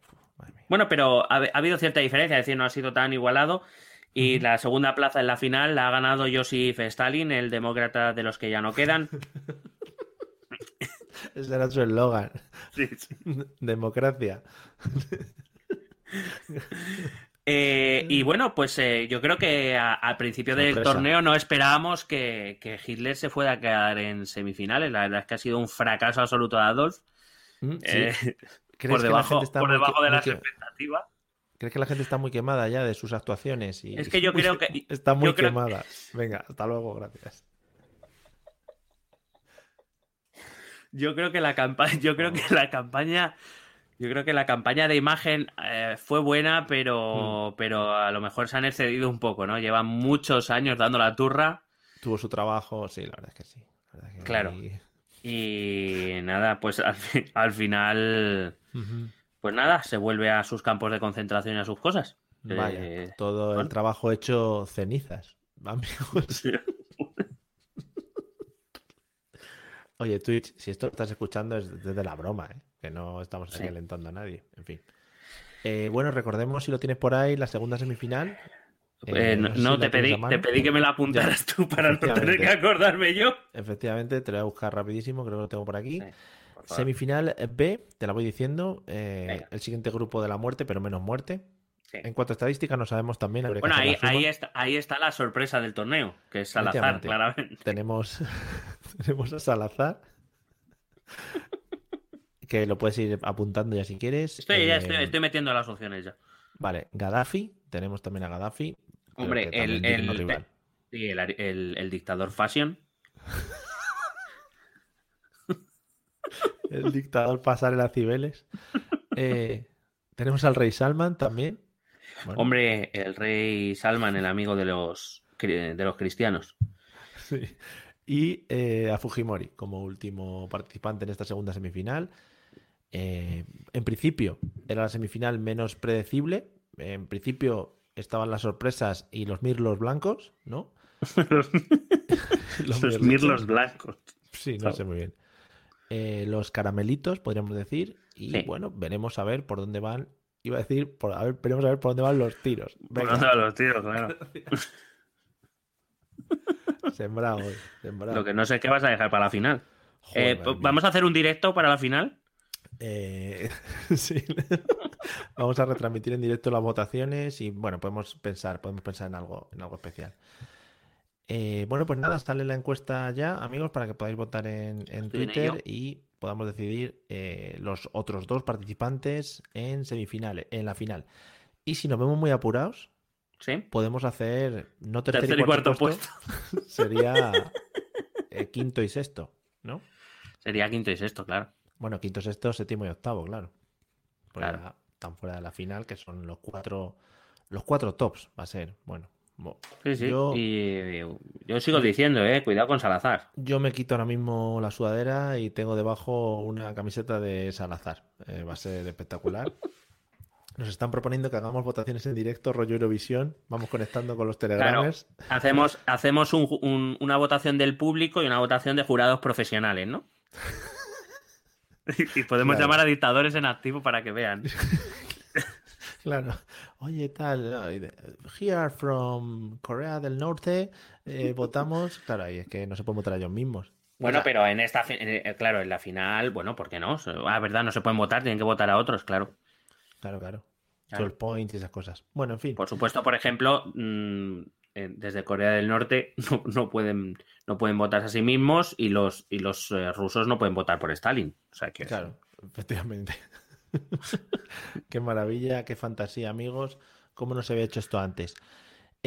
Bueno, pero ha, ha habido cierta diferencia, es decir, no ha sido tan igualado. Y la segunda plaza en la final la ha ganado Joseph Stalin, el demócrata de los que ya no quedan. Ese era su eslogan. Democracia. Eh, y bueno, pues eh, yo creo que a- al principio del torneo no esperábamos que, que Hitler se fuera a quedar en semifinales. La verdad es que ha sido un fracaso absoluto de Adolf. Mm, Sí. Eh, por debajo, por debajo de las expectativas. ¿Crees que la gente está muy quemada ya de sus actuaciones? Y... Es que yo creo que. Está muy quemada. Venga, hasta luego, gracias. Yo creo que la campaña. Yo creo que la campaña. Yo creo que la campaña de imagen eh, fue buena, pero, hmm. pero a lo mejor se han excedido un poco, ¿no? Llevan muchos años dando la turra. Tuvo su trabajo, sí, la verdad es que sí. claro. Y nada, pues al, final. Pues nada, se vuelve a sus campos de concentración y a sus cosas. Vaya, eh, todo el trabajo hecho cenizas, amigos. Oye, Twitch, si esto estás escuchando es desde la broma, ¿eh? que no estamos aquí alentando a nadie. En fin. Eh, bueno, recordemos si lo tienes por ahí, la segunda semifinal. no, te, pedí, te pedí que me la apuntaras tú para no tener que acordarme yo. Efectivamente, te lo voy a buscar rapidísimo, creo que lo tengo por aquí. Semifinal B, te la voy diciendo. Eh, el siguiente grupo de la muerte, pero menos muerte. En cuanto a estadísticas, no sabemos también. Bueno, ahí, ahí, está, ahí está la sorpresa del torneo, que es Salazar, claramente. Tenemos, tenemos a Salazar, que lo puedes ir apuntando ya si quieres. Estoy, ya estoy, estoy, metiendo las opciones ya. Vale, Gaddafi, tenemos también a Gaddafi. Hombre, el, el, el, el, dictador Fashion. el dictador pasar el Cibeles. Eh, tenemos al rey Salman también. Hombre, el rey Salman, el amigo de los, de los cristianos. Sí. Y eh, a Fujimori como último participante en esta segunda semifinal. Eh, en principio era la semifinal menos predecible. En principio estaban las sorpresas y los mirlos blancos, ¿no? los, mirlos blancos. Sí, no sé muy bien. Eh, los caramelitos, podríamos decir. Y bueno, veremos a ver por dónde van. Iba a decir, por, a ver, veremos a ver por dónde van los tiros. ¿Por dónde van los tiros? Claro. sembrado, sembrado. Lo que no sé es qué vas a dejar para la final. Eh, ¿Vamos a hacer un directo para la final? Eh, sí. Vamos a retransmitir en directo las votaciones y bueno, podemos pensar, podemos pensar en algo, en algo especial. Eh, bueno, pues nada, sale la encuesta ya, amigos, para que podáis votar en, Twitter y podamos decidir eh, los otros dos participantes en semifinales, en la final. Y si nos vemos muy apurados, ¿Sí? podemos hacer no tercer, y cuarto, puesto, sería eh, quinto y sexto, ¿no? Sería quinto y sexto, claro. Bueno, quinto, sexto, séptimo y octavo, claro. claro. Están fuera de la final, que son los cuatro, los cuatro tops, va a ser. Bueno, Sí, sí. Yo, y yo sigo diciendo, eh, cuidado con Salazar. Yo me quito ahora mismo la sudadera y tengo debajo una camiseta de Salazar. Eh, va a ser espectacular. Nos están proponiendo que hagamos votaciones en directo, rollo Eurovisión. Vamos conectando con los telegrames. hacemos hacemos una votación del público y una votación de jurados profesionales, ¿no? y podemos llamar a dictadores en activo para que vean. Claro. Oye, tal, here from Corea del Norte, eh, votamos. Claro, ahí es que no se pueden votar ellos mismos. Bueno, pero en esta, eh, claro, en la final, bueno, ¿por qué no? Ah, verdad, no se pueden votar, tienen que votar a otros, claro. Claro, claro. claro. points y esas cosas. Bueno, en fin. Por supuesto, por ejemplo, mm, desde Corea del Norte no, pueden, no pueden votar a sí mismos y los, y los eh, rusos no pueden votar por Stalin. O sea que... Claro, efectivamente. qué maravilla, qué fantasía, amigos. ¿Cómo no se había hecho esto antes?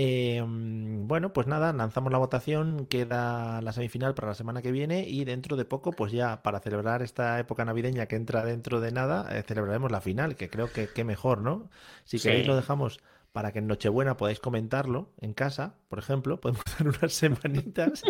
Em, bueno, pues nada, lanzamos la votación, queda la semifinal para la semana que viene y dentro de poco, pues ya para celebrar esta época navideña que entra dentro de nada, eh, celebraremos la final, que creo que, qué mejor, ¿no? Si queréis lo dejamos para que en Nochebuena podáis comentarlo en casa, por ejemplo, podemos dar unas semanitas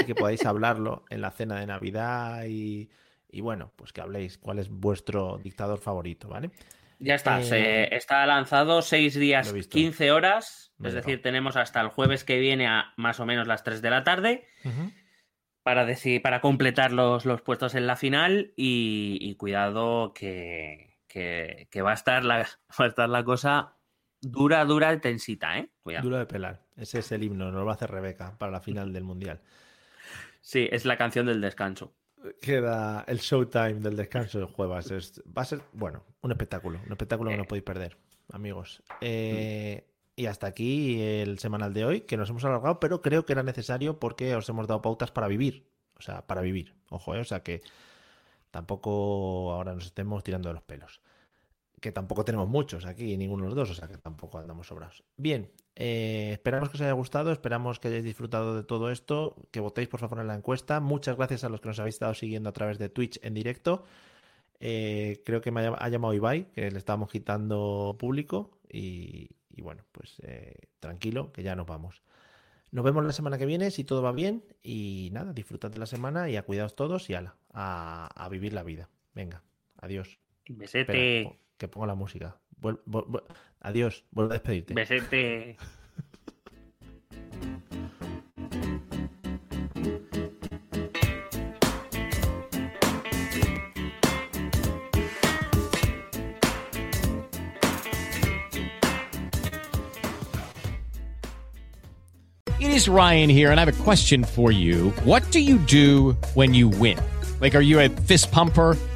y que podáis hablarlo en la cena de Navidad y y bueno, pues que habléis cuál es vuestro dictador favorito, ¿vale? Ya está, se eh, está lanzado seis días, 15 horas, es decir, tenemos hasta el jueves que viene a más o menos las 3 de la tarde para, decir, para completar los, los, puestos en la final y, cuidado que, que, va, a estar la, va a estar la cosa dura, dura, tensita, ¿eh? Dura de pelar, ese es el himno, nos lo va a hacer Rebeca para la final del Mundial. Sí, es la canción del descanso queda el showtime del descanso del jueves. va a ser, bueno, un espectáculo. Un espectáculo que no podéis perder, amigos. Eh, y hasta aquí el semanal de hoy, que nos hemos alargado, pero creo que era necesario porque os hemos dado pautas para vivir. O sea, para vivir. Ojo, eh, o sea que tampoco ahora nos estemos tirando de los pelos. Que tampoco tenemos muchos aquí, ninguno de los dos, o sea que tampoco andamos sobrados. Bien, eh, esperamos que os haya gustado, esperamos que hayáis disfrutado de todo esto, que votéis por favor en la encuesta. Muchas gracias a los que nos habéis estado siguiendo a través de Twitch en directo. Eh, creo que me ha, llamado Ibai, que le estábamos quitando público y, bueno, pues eh, tranquilo, que ya nos vamos. Nos vemos la semana que viene si todo va bien y nada, disfrutad de la semana y a cuidados todos y ala, a, vivir la vida. Venga, adiós. Besete. Que pongo la música. adiós, vuelvo a despedirte. Besete. It is Ryan here, and I have a question for you. What do you do when you win? Like, are you a fist pumper?